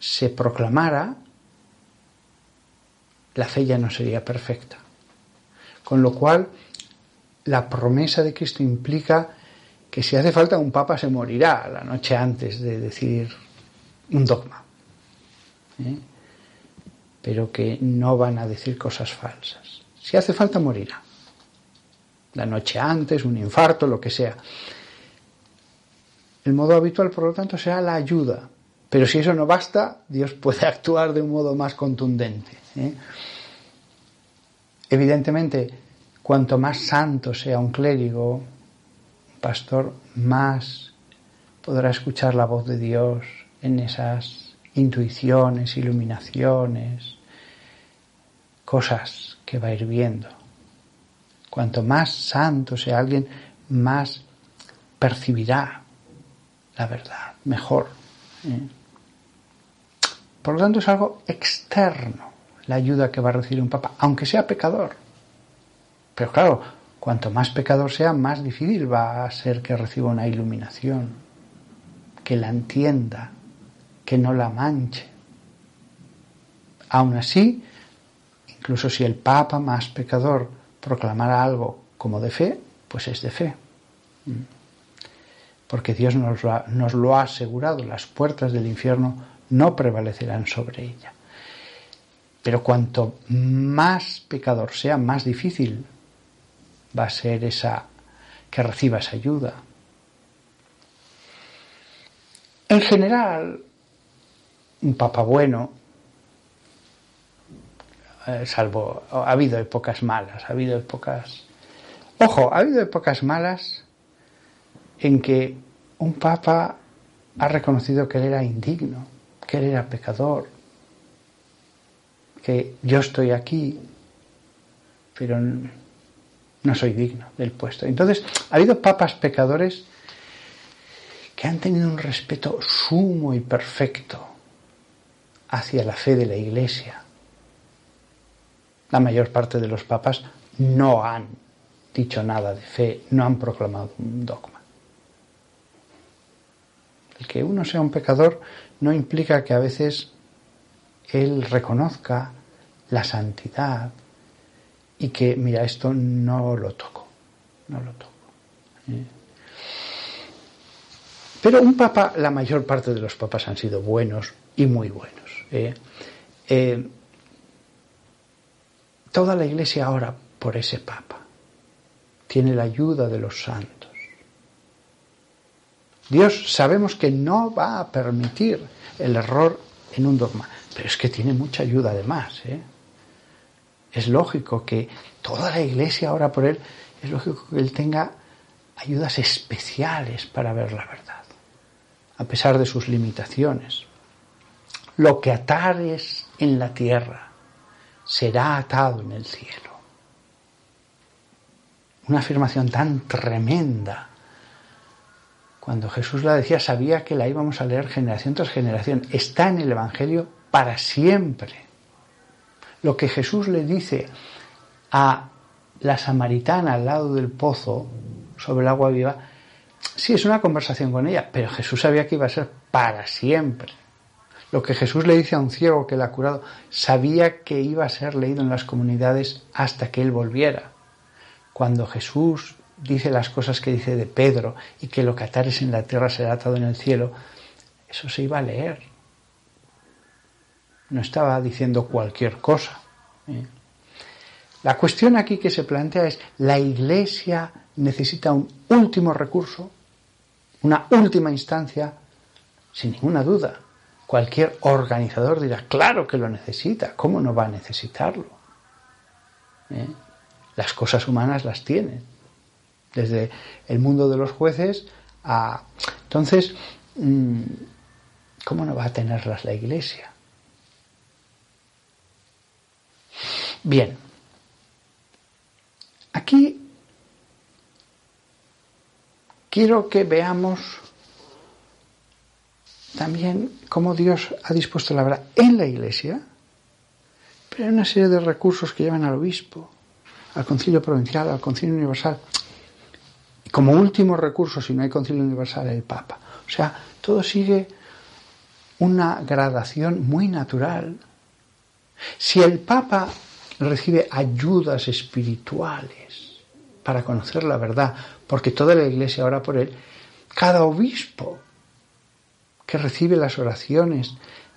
Speaker 1: se proclamara, la fe ya no sería perfecta. Con lo cual, la promesa de Cristo implica que si hace falta un papa se morirá la noche antes de decir un dogma. ¿eh? Pero que no van a decir cosas falsas. Si hace falta morirá. La noche antes, un infarto, lo que sea. El modo habitual, por lo tanto, será la ayuda. Pero si eso no basta, Dios puede (laughs) actuar de un modo más contundente. ¿eh? Evidentemente, Cuanto más santo sea un clérigo, un pastor, más podrá escuchar la voz de Dios en esas intuiciones, iluminaciones, cosas que va a ir viendo. Cuanto más santo sea alguien, más percibirá la verdad, mejor. ¿eh? Por lo tanto, es algo externo la ayuda que va a recibir un papa, aunque sea pecador. Pero claro, cuanto más pecador sea, más difícil va a ser que reciba una iluminación, que la entienda, que no la manche. Aún así, incluso si el papa más pecador proclamara algo como de fe, pues es de fe. Porque Dios nos lo, ha, asegurado, las puertas del infierno no prevalecerán sobre ella. Pero cuanto más pecador sea, más difícil va a ser esa que reciba esa ayuda. En general, un papa bueno, eh, salvo ha habido épocas malas, ha habido épocas. Ojo, ha habido épocas malas en que un papa ha reconocido que él era indigno, que él era pecador, que yo estoy aquí, pero no soy digno del puesto. Entonces, ha habido papas pecadores que han tenido un respeto sumo y perfecto hacia la fe de la Iglesia. La mayor parte de los papas no han dicho nada de fe, no han proclamado un dogma. El que uno sea un pecador no implica que a veces él reconozca la santidad y que, mira, esto no lo toco, no lo toco. ¿eh? Pero un papa, la mayor parte de los papas han sido buenos y muy buenos. ¿eh? Eh, toda la iglesia ahora por ese papa. Tiene la ayuda de los santos. Dios sabemos que no va a permitir el error en un dogma, pero es que tiene mucha ayuda además. ¿eh? Es lógico que toda la iglesia ora por él, es lógico que él tenga ayudas especiales para ver la verdad, a pesar de sus limitaciones. Lo que atares en la tierra será atado en el cielo. Una afirmación tan tremenda. Cuando Jesús la decía, sabía que la íbamos a leer generación tras generación. Está en el Evangelio para siempre. Lo que Jesús le dice a la samaritana al lado del pozo sobre el agua viva, sí es una conversación con ella, pero Jesús sabía que iba a ser para siempre. Lo que Jesús le dice a un ciego que le ha curado, sabía que iba a ser leído en las comunidades hasta que él volviera. Cuando Jesús dice las cosas que dice de Pedro y que lo que atares en la tierra será atado en el cielo, eso se iba a leer. No estaba diciendo cualquier cosa. ¿eh? La cuestión aquí que se plantea es, ¿la Iglesia necesita un último recurso, una última instancia? Sin ninguna duda. Cualquier organizador dirá, claro que lo necesita, ¿cómo no va a necesitarlo? ¿Eh? Las cosas humanas las tiene, desde el mundo de los jueces a... Entonces, mm, ¿cómo no va a tenerlas la Iglesia? Bien, aquí quiero que veamos también cómo Dios ha dispuesto la verdad en la Iglesia, pero hay una serie de recursos que llevan al obispo, al concilio provincial, al concilio universal, y como último recurso, si no hay concilio universal, el Papa. O sea, todo sigue una gradación muy natural. Si el Papa recibe ayudas espirituales para conocer la verdad, porque toda la Iglesia ora por él, cada obispo que recibe las oraciones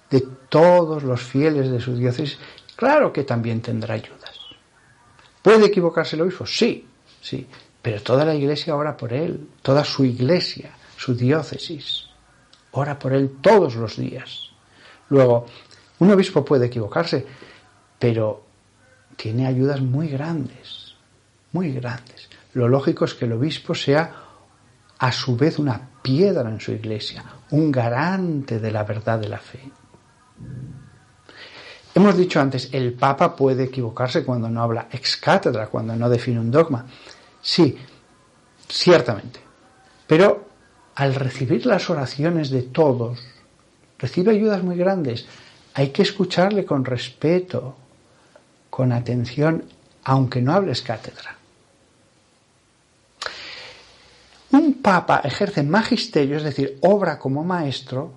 Speaker 1: de todos los fieles de su diócesis, claro que también tendrá ayudas. ¿Puede equivocarse el obispo? Sí, sí, pero toda la iglesia ora por él, toda su iglesia, su diócesis, ora por él todos los días. Luego, un obispo puede equivocarse, pero tiene ayudas muy grandes, muy grandes. Lo lógico es que el obispo sea a su vez una piedra en su iglesia, un garante de la verdad de la fe. Hemos dicho antes, el Papa puede equivocarse cuando no habla ex cátedra, cuando no define un dogma. Sí, ciertamente. Pero al recibir las oraciones de todos, recibe ayudas muy grandes. hay que escucharle con respeto, con atención, aunque no hables cátedra. Un papa ejerce magisterio, es decir, obra como maestro,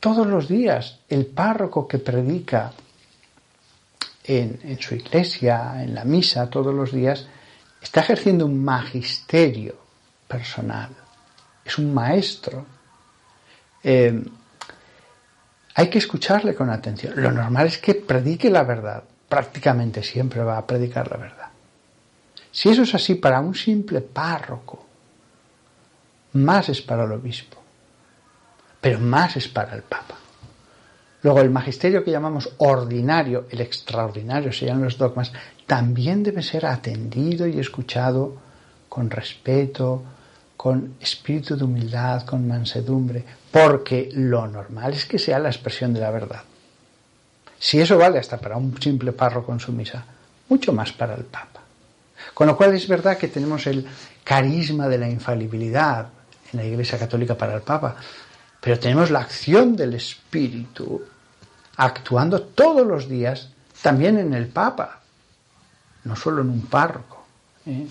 Speaker 1: todos los días. El párroco que predica en, su iglesia, en la misa, todos los días, está ejerciendo un magisterio personal. Es un maestro. Eh, hay que escucharle con atención. Lo normal es que predique la verdad. Prácticamente siempre va a predicar la verdad. Si eso es así para un simple párroco, más es para el obispo, pero más es para el papa. Luego el magisterio que llamamos ordinario, el extraordinario serían los dogmas, también debe ser atendido y escuchado con respeto, con espíritu de humildad, con mansedumbre, porque lo normal es que sea la expresión de la verdad. Si eso vale hasta para un simple párroco en su misa, mucho más para el Papa. Con lo cual es verdad que tenemos el carisma de la infalibilidad en la Iglesia Católica para el Papa, pero tenemos la acción del Espíritu actuando todos los días también en el Papa, no solo en un párroco. ¿eh?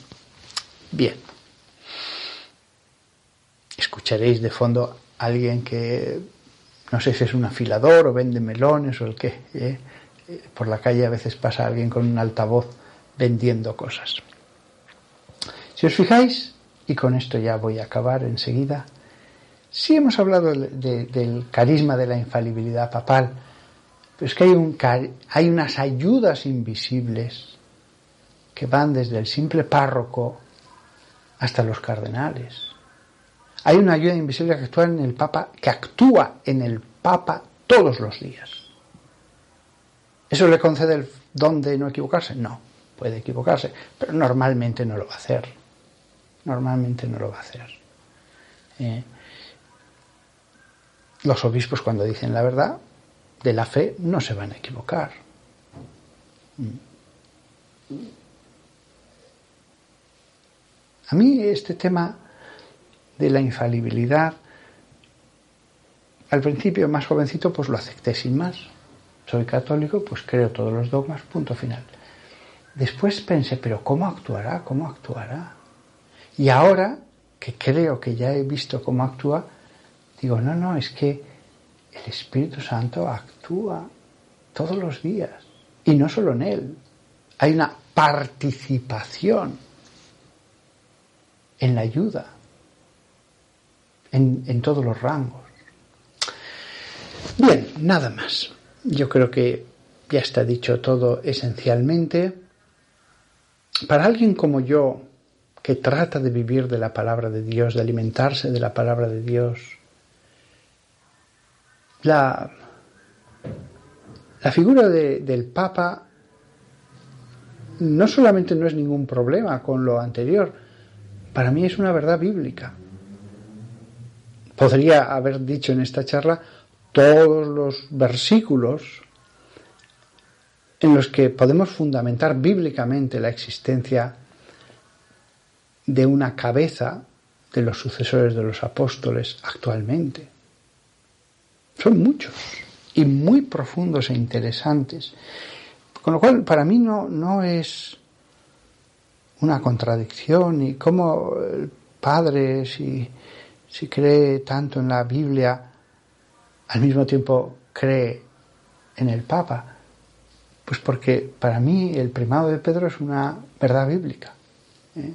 Speaker 1: Bien. Escucharéis de fondo a alguien que no sé si es un afilador o vende melones o el qué. ¿eh? Por la calle a veces pasa alguien con un altavoz vendiendo cosas. Si os fijáis, y con esto ya voy a acabar enseguida, si hemos hablado del carisma de la infalibilidad papal, pues que hay, hay unas ayudas invisibles que van desde el simple párroco hasta los cardenales. Hay una ayuda invisible que actúa en el Papa, que actúa en el Papa todos los días. ¿Eso le concede el don de no equivocarse? No, puede equivocarse, pero normalmente no lo va a hacer. Normalmente no lo va a hacer. Eh, los obispos cuando dicen la verdad de la fe no se van a equivocar. A mí este tema de la infalibilidad, al principio más jovencito pues lo acepté sin más. Soy católico, pues creo todos los dogmas, punto final. Después pensé, pero ¿cómo actuará? ¿Cómo actuará? Y ahora que creo que ya he visto cómo actúa, digo, no, no, es que el Espíritu Santo actúa todos los días. Y no solo en él. Hay una participación en la ayuda, en, en todos los rangos. Bien, nada más. Yo creo que ya está dicho todo esencialmente. Para alguien como yo, que trata de vivir de la palabra de Dios, de alimentarse de la palabra de Dios, la, la figura del Papa no solamente no es ningún problema con lo anterior, para mí es una verdad bíblica. Podría haber dicho en esta charla todos los versículos en los que podemos fundamentar bíblicamente la existencia de una cabeza de los sucesores de los apóstoles actualmente. Son muchos y muy profundos e interesantes. Con lo cual, para mí no, no es una contradicción y cómo el Padre, si, si cree tanto en la Biblia, al mismo tiempo cree en el Papa. Pues porque para mí el primado de Pedro es una verdad bíblica, ¿eh?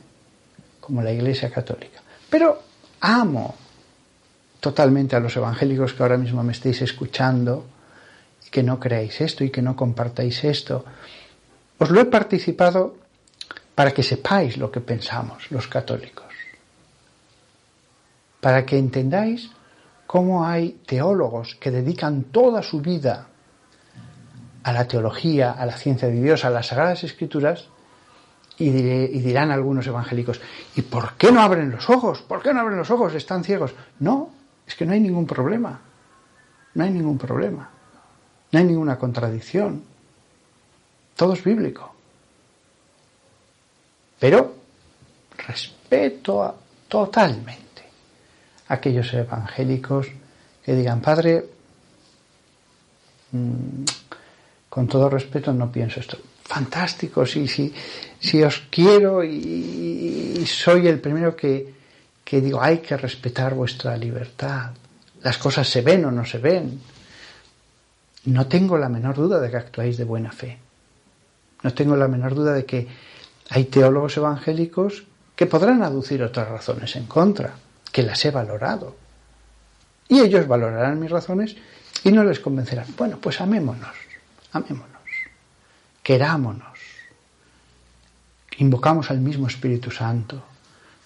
Speaker 1: Como la Iglesia Católica. Pero amo totalmente a los evangélicos que ahora mismo me estéis escuchando y que no creáis esto y que no compartáis esto. Os lo he participado para que sepáis lo que pensamos los católicos, para que entendáis cómo hay teólogos que dedican toda su vida a la teología, a la ciencia de Dios, a las sagradas escrituras, y, y, dirán algunos evangélicos, ¿y por qué no abren los ojos? ¿Por qué no abren los ojos? Están ciegos. No, es que no hay ningún problema. No hay ningún problema. No hay ninguna contradicción. Todo es bíblico. Pero respeto a, totalmente a aquellos evangélicos que digan, Padre, mm, con todo respeto, no pienso esto. Fantástico, sí, sí os quiero y, soy el primero que, que digo, hay que respetar vuestra libertad. Las cosas se ven o no se ven. No tengo la menor duda de que actuáis de buena fe. No tengo la menor duda de que hay teólogos evangélicos que podrán aducir otras razones en contra, que las he valorado. Y ellos valorarán mis razones y no les convencerán. Bueno, pues amémonos, amémonos, querámonos. Invocamos al mismo Espíritu Santo,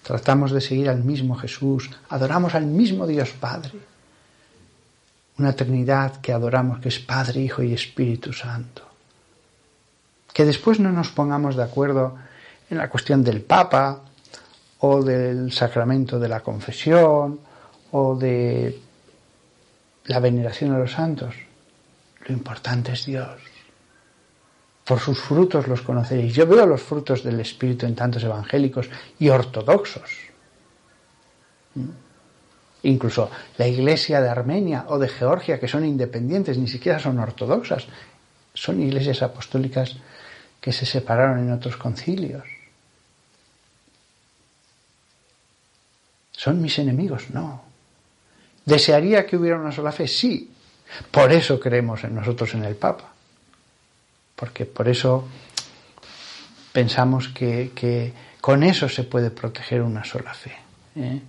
Speaker 1: tratamos de seguir al mismo Jesús, adoramos al mismo Dios Padre. Una Trinidad que adoramos que es Padre, Hijo y Espíritu Santo. Que después no nos pongamos de acuerdo en la cuestión del Papa o del sacramento de la confesión o de la veneración a los santos. Lo importante es Dios. Por sus frutos los conoceréis. Yo veo los frutos del Espíritu en tantos evangélicos y ortodoxos. ¿Mm? Incluso la iglesia de Armenia o de Georgia, que son independientes, ni siquiera son ortodoxas, son iglesias apostólicas que se separaron en otros concilios. ¿Son mis enemigos? No. ¿Desearía que hubiera una sola fe? Sí. Por eso creemos en nosotros en el Papa. Porque por eso pensamos que, con eso se puede proteger una sola fe. ¿eh?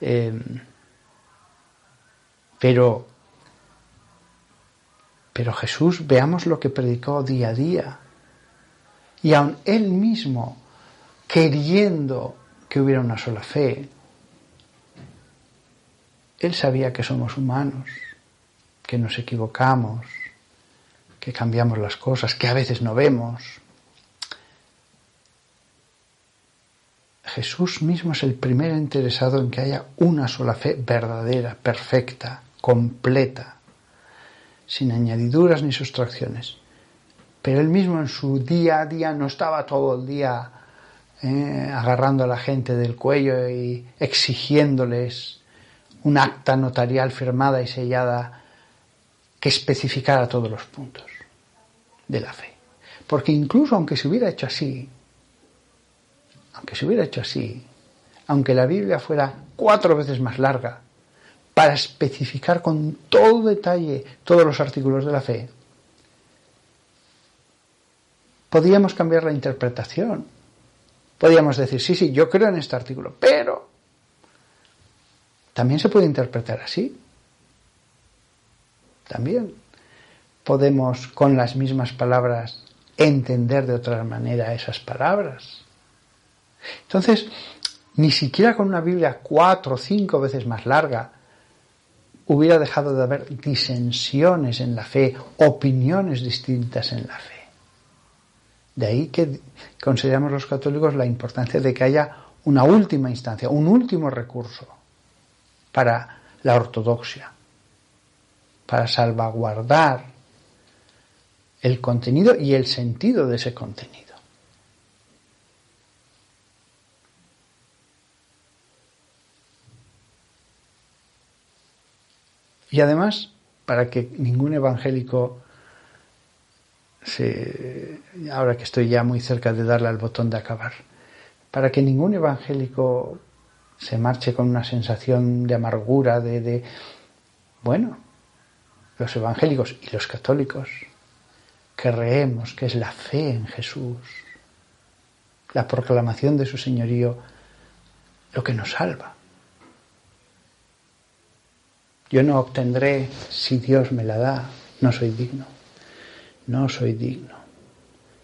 Speaker 1: Em, pero, pero Jesús, veamos lo que predicó día a día. Y aun él mismo, queriendo que hubiera una sola fe, él sabía que somos humanos, que nos equivocamos, que cambiamos las cosas, que a veces no vemos. Jesús mismo es el primero interesado en que haya una sola fe verdadera, perfecta, completa, sin añadiduras ni sustracciones. Pero él mismo en su día a día no estaba todo el día eh, agarrando a la gente del cuello y exigiéndoles un acta notarial firmada y sellada que especificara todos los puntos de la fe. Porque incluso aunque se hubiera hecho así, aunque se hubiera hecho así, aunque la Biblia fuera cuatro veces más larga, para especificar con todo detalle todos los artículos de la fe, podíamos cambiar la interpretación. Podíamos decir, sí, sí, yo creo en este artículo, pero también se puede interpretar así. También podemos con las mismas palabras entender de otra manera esas palabras. Entonces, ni siquiera con una Biblia cuatro o cinco veces más larga hubiera dejado de haber disensiones en la fe, opiniones distintas en la fe. De ahí que consideramos los católicos la importancia de que haya una última instancia, un último recurso para la ortodoxia, para salvaguardar el contenido y el sentido de ese contenido. Y además, para que ningún evangélico se, ahora que estoy ya muy cerca de darle al botón de acabar, para que ningún evangélico se marche con una sensación de amargura, de, de bueno, los evangélicos y los católicos creemos que es la fe en Jesús, la proclamación de su señorío, lo que nos salva. Yo no obtendré si Dios me la da, no soy digno, no soy digno.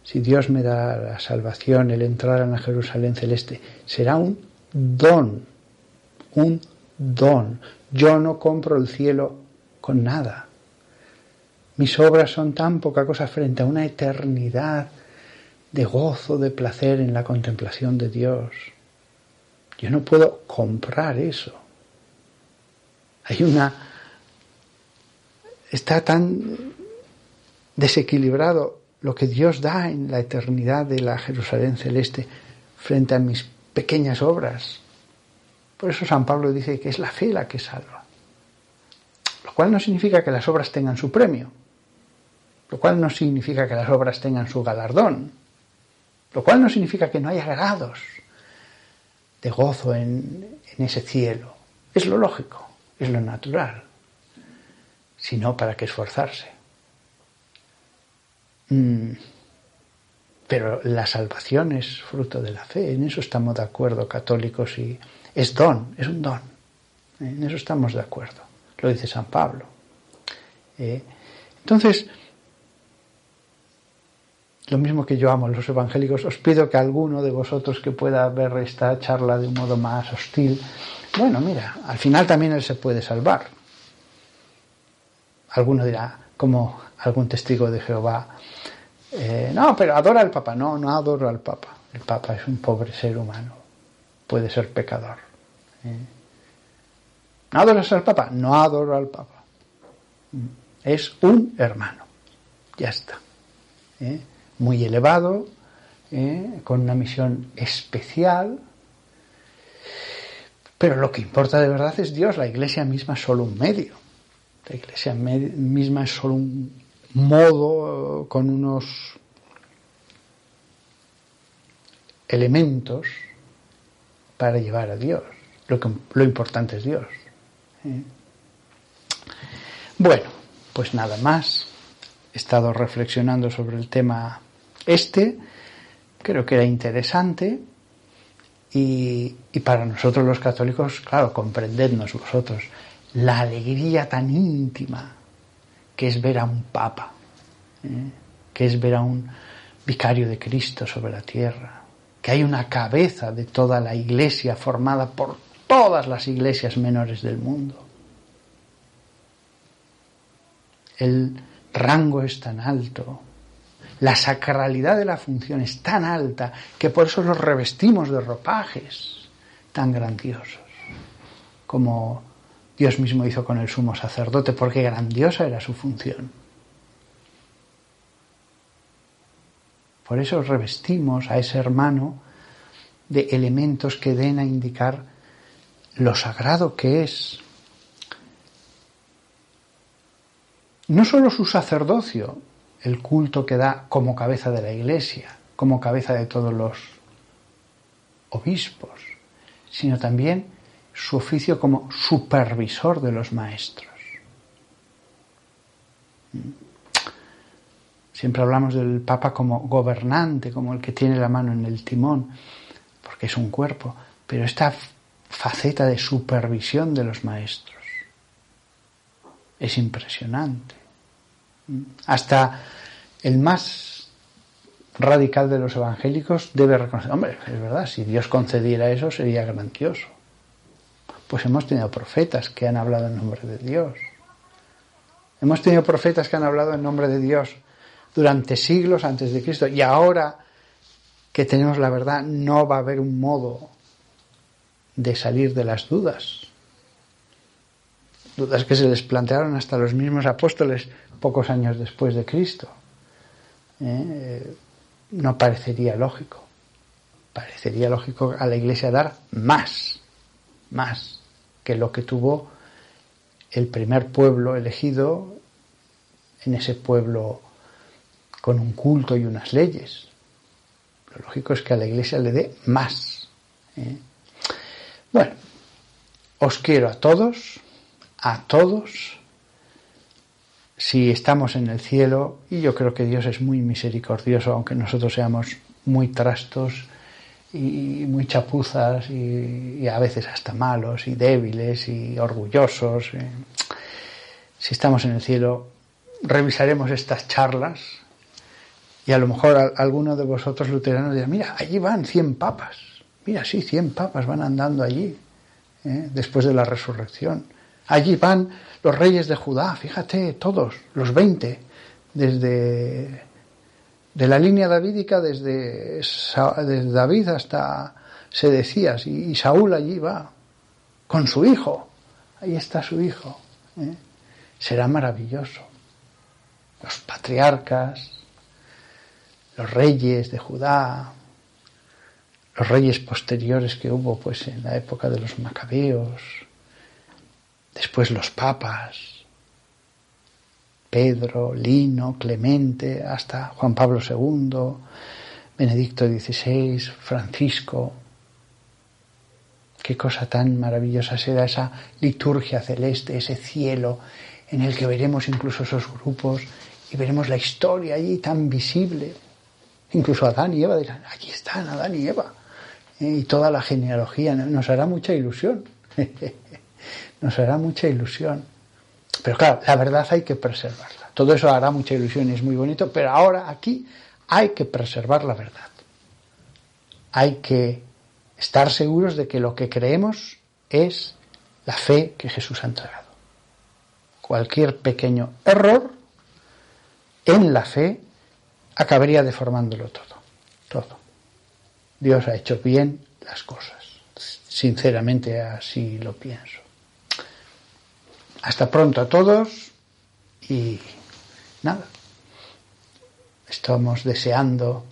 Speaker 1: Si Dios me da la salvación, el entrar en la Jerusalén celeste, será un don, un don. Yo no compro el cielo con nada. Mis obras son tan poca cosa frente a una eternidad de gozo, de placer en la contemplación de Dios. Yo no puedo comprar eso. Hay una... Está tan desequilibrado lo que Dios da en la eternidad de la Jerusalén celeste frente a mis pequeñas obras. Por eso San Pablo dice que es la fe la que salva. Lo cual no significa que las obras tengan su premio. Lo cual no significa que las obras tengan su galardón, lo cual no significa que no haya grados de gozo en, ese cielo. Es lo lógico, es lo natural, sino para qué esforzarse. Mm. Pero la salvación es fruto de la fe, en eso estamos de acuerdo católicos y es don, es un don, en eso estamos de acuerdo, lo dice San Pablo. ¿eh? Entonces, lo mismo que yo amo los evangélicos, os pido que alguno de vosotros que pueda ver esta charla de un modo más hostil, bueno, mira, al final también él se puede salvar. Alguno dirá, como algún testigo de Jehová, eh, no, pero adora al Papa. No, no adoro al Papa. El Papa es un pobre ser humano. Puede ser pecador. ¿eh? ¿No adoras al Papa? No adoro al Papa. Es un hermano. Ya está. ¿eh? Muy elevado, con una misión especial. Pero lo que importa de verdad es Dios. La iglesia misma es solo un medio. La iglesia misma es solo un modo, con unos elementos para llevar a Dios. Lo, que, lo importante es Dios. ¿eh? Bueno, pues nada más. He estado reflexionando sobre el tema este. Creo que era interesante. Y, y para nosotros los católicos, claro, comprendednos vosotros la alegría tan íntima que es ver a un papa, ¿eh? que es ver a un vicario de Cristo sobre la tierra, que hay una cabeza de toda la iglesia formada por todas las iglesias menores del mundo. El rango es tan alto, la sacralidad de la función es tan alta que por eso los revestimos de ropajes tan grandiosos como Dios mismo hizo con el sumo sacerdote, porque grandiosa era su función. Por eso revestimos a ese hermano de elementos que den a indicar lo sagrado que es. No solo su sacerdocio, el culto que da como cabeza de la iglesia, como cabeza de todos los obispos, sino también su oficio como supervisor de los maestros. Siempre hablamos del Papa como gobernante, como el que tiene la mano en el timón, porque es un cuerpo, pero esta faceta de supervisión de los maestros es impresionante. Hasta el más radical de los evangélicos debe reconocer, hombre, es verdad, si Dios concediera eso sería grandioso pues hemos tenido profetas que han hablado en nombre de Dios. Hemos tenido profetas que han hablado en nombre de Dios durante siglos antes de Cristo. Y ahora que tenemos la verdad, no va a haber un modo de salir de las dudas. Dudas que se les plantearon hasta los mismos apóstoles pocos años después de Cristo. ¿Eh? No parecería lógico. Parecería lógico a la Iglesia dar más, más que lo que tuvo el primer pueblo elegido en ese pueblo con un culto y unas leyes. Lo lógico es que a la iglesia le dé más. ¿eh? Bueno, os quiero a todos, a todos. Si estamos en el cielo, y yo creo que Dios es muy misericordioso, aunque nosotros seamos muy trastos y muy chapuzas y, a veces hasta malos y débiles y orgullosos. Si estamos en el cielo, revisaremos estas charlas y a lo mejor alguno de vosotros luteranos dirá, mira, allí van 100 papas. Mira, sí, 100 papas van andando allí ¿eh? después de la resurrección. Allí van los reyes de Judá, fíjate, todos, los 20, desde de la línea davídica desde, David hasta Sedecías y, Saúl allí va con su hijo. Ahí está su hijo. ¿eh? Será maravilloso. Los patriarcas, los reyes de Judá, los reyes posteriores que hubo pues en la época de los macabeos, después los papas, Pedro, Lino, Clemente, hasta Juan Pablo II, Benedicto XVI, Francisco. Qué cosa tan maravillosa será esa liturgia celeste, ese cielo en el que veremos incluso esos grupos y veremos la historia allí tan visible. Incluso Adán y Eva dirán, aquí están Adán y Eva. Eh, y toda la genealogía nos hará mucha ilusión. (laughs) nos hará mucha ilusión. Pero claro, la verdad hay que preservarla. Todo eso hará mucha ilusión y es muy bonito, pero ahora aquí hay que preservar la verdad. Hay que estar seguros de que lo que creemos es la fe que Jesús ha entregado. Cualquier pequeño error en la fe acabaría deformándolo todo. Todo. Dios ha hecho bien las cosas. Sinceramente así lo pienso. Hasta pronto a todos y nada. Estamos deseando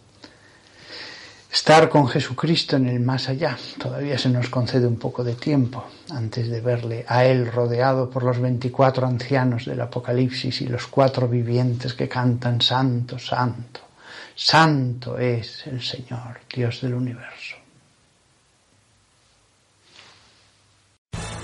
Speaker 1: estar con Jesucristo en el más allá. Todavía se nos concede un poco de tiempo antes de verle a Él rodeado por los veinticuatro ancianos del Apocalipsis y los cuatro vivientes que cantan Santo, Santo. Santo es el Señor, Dios del universo.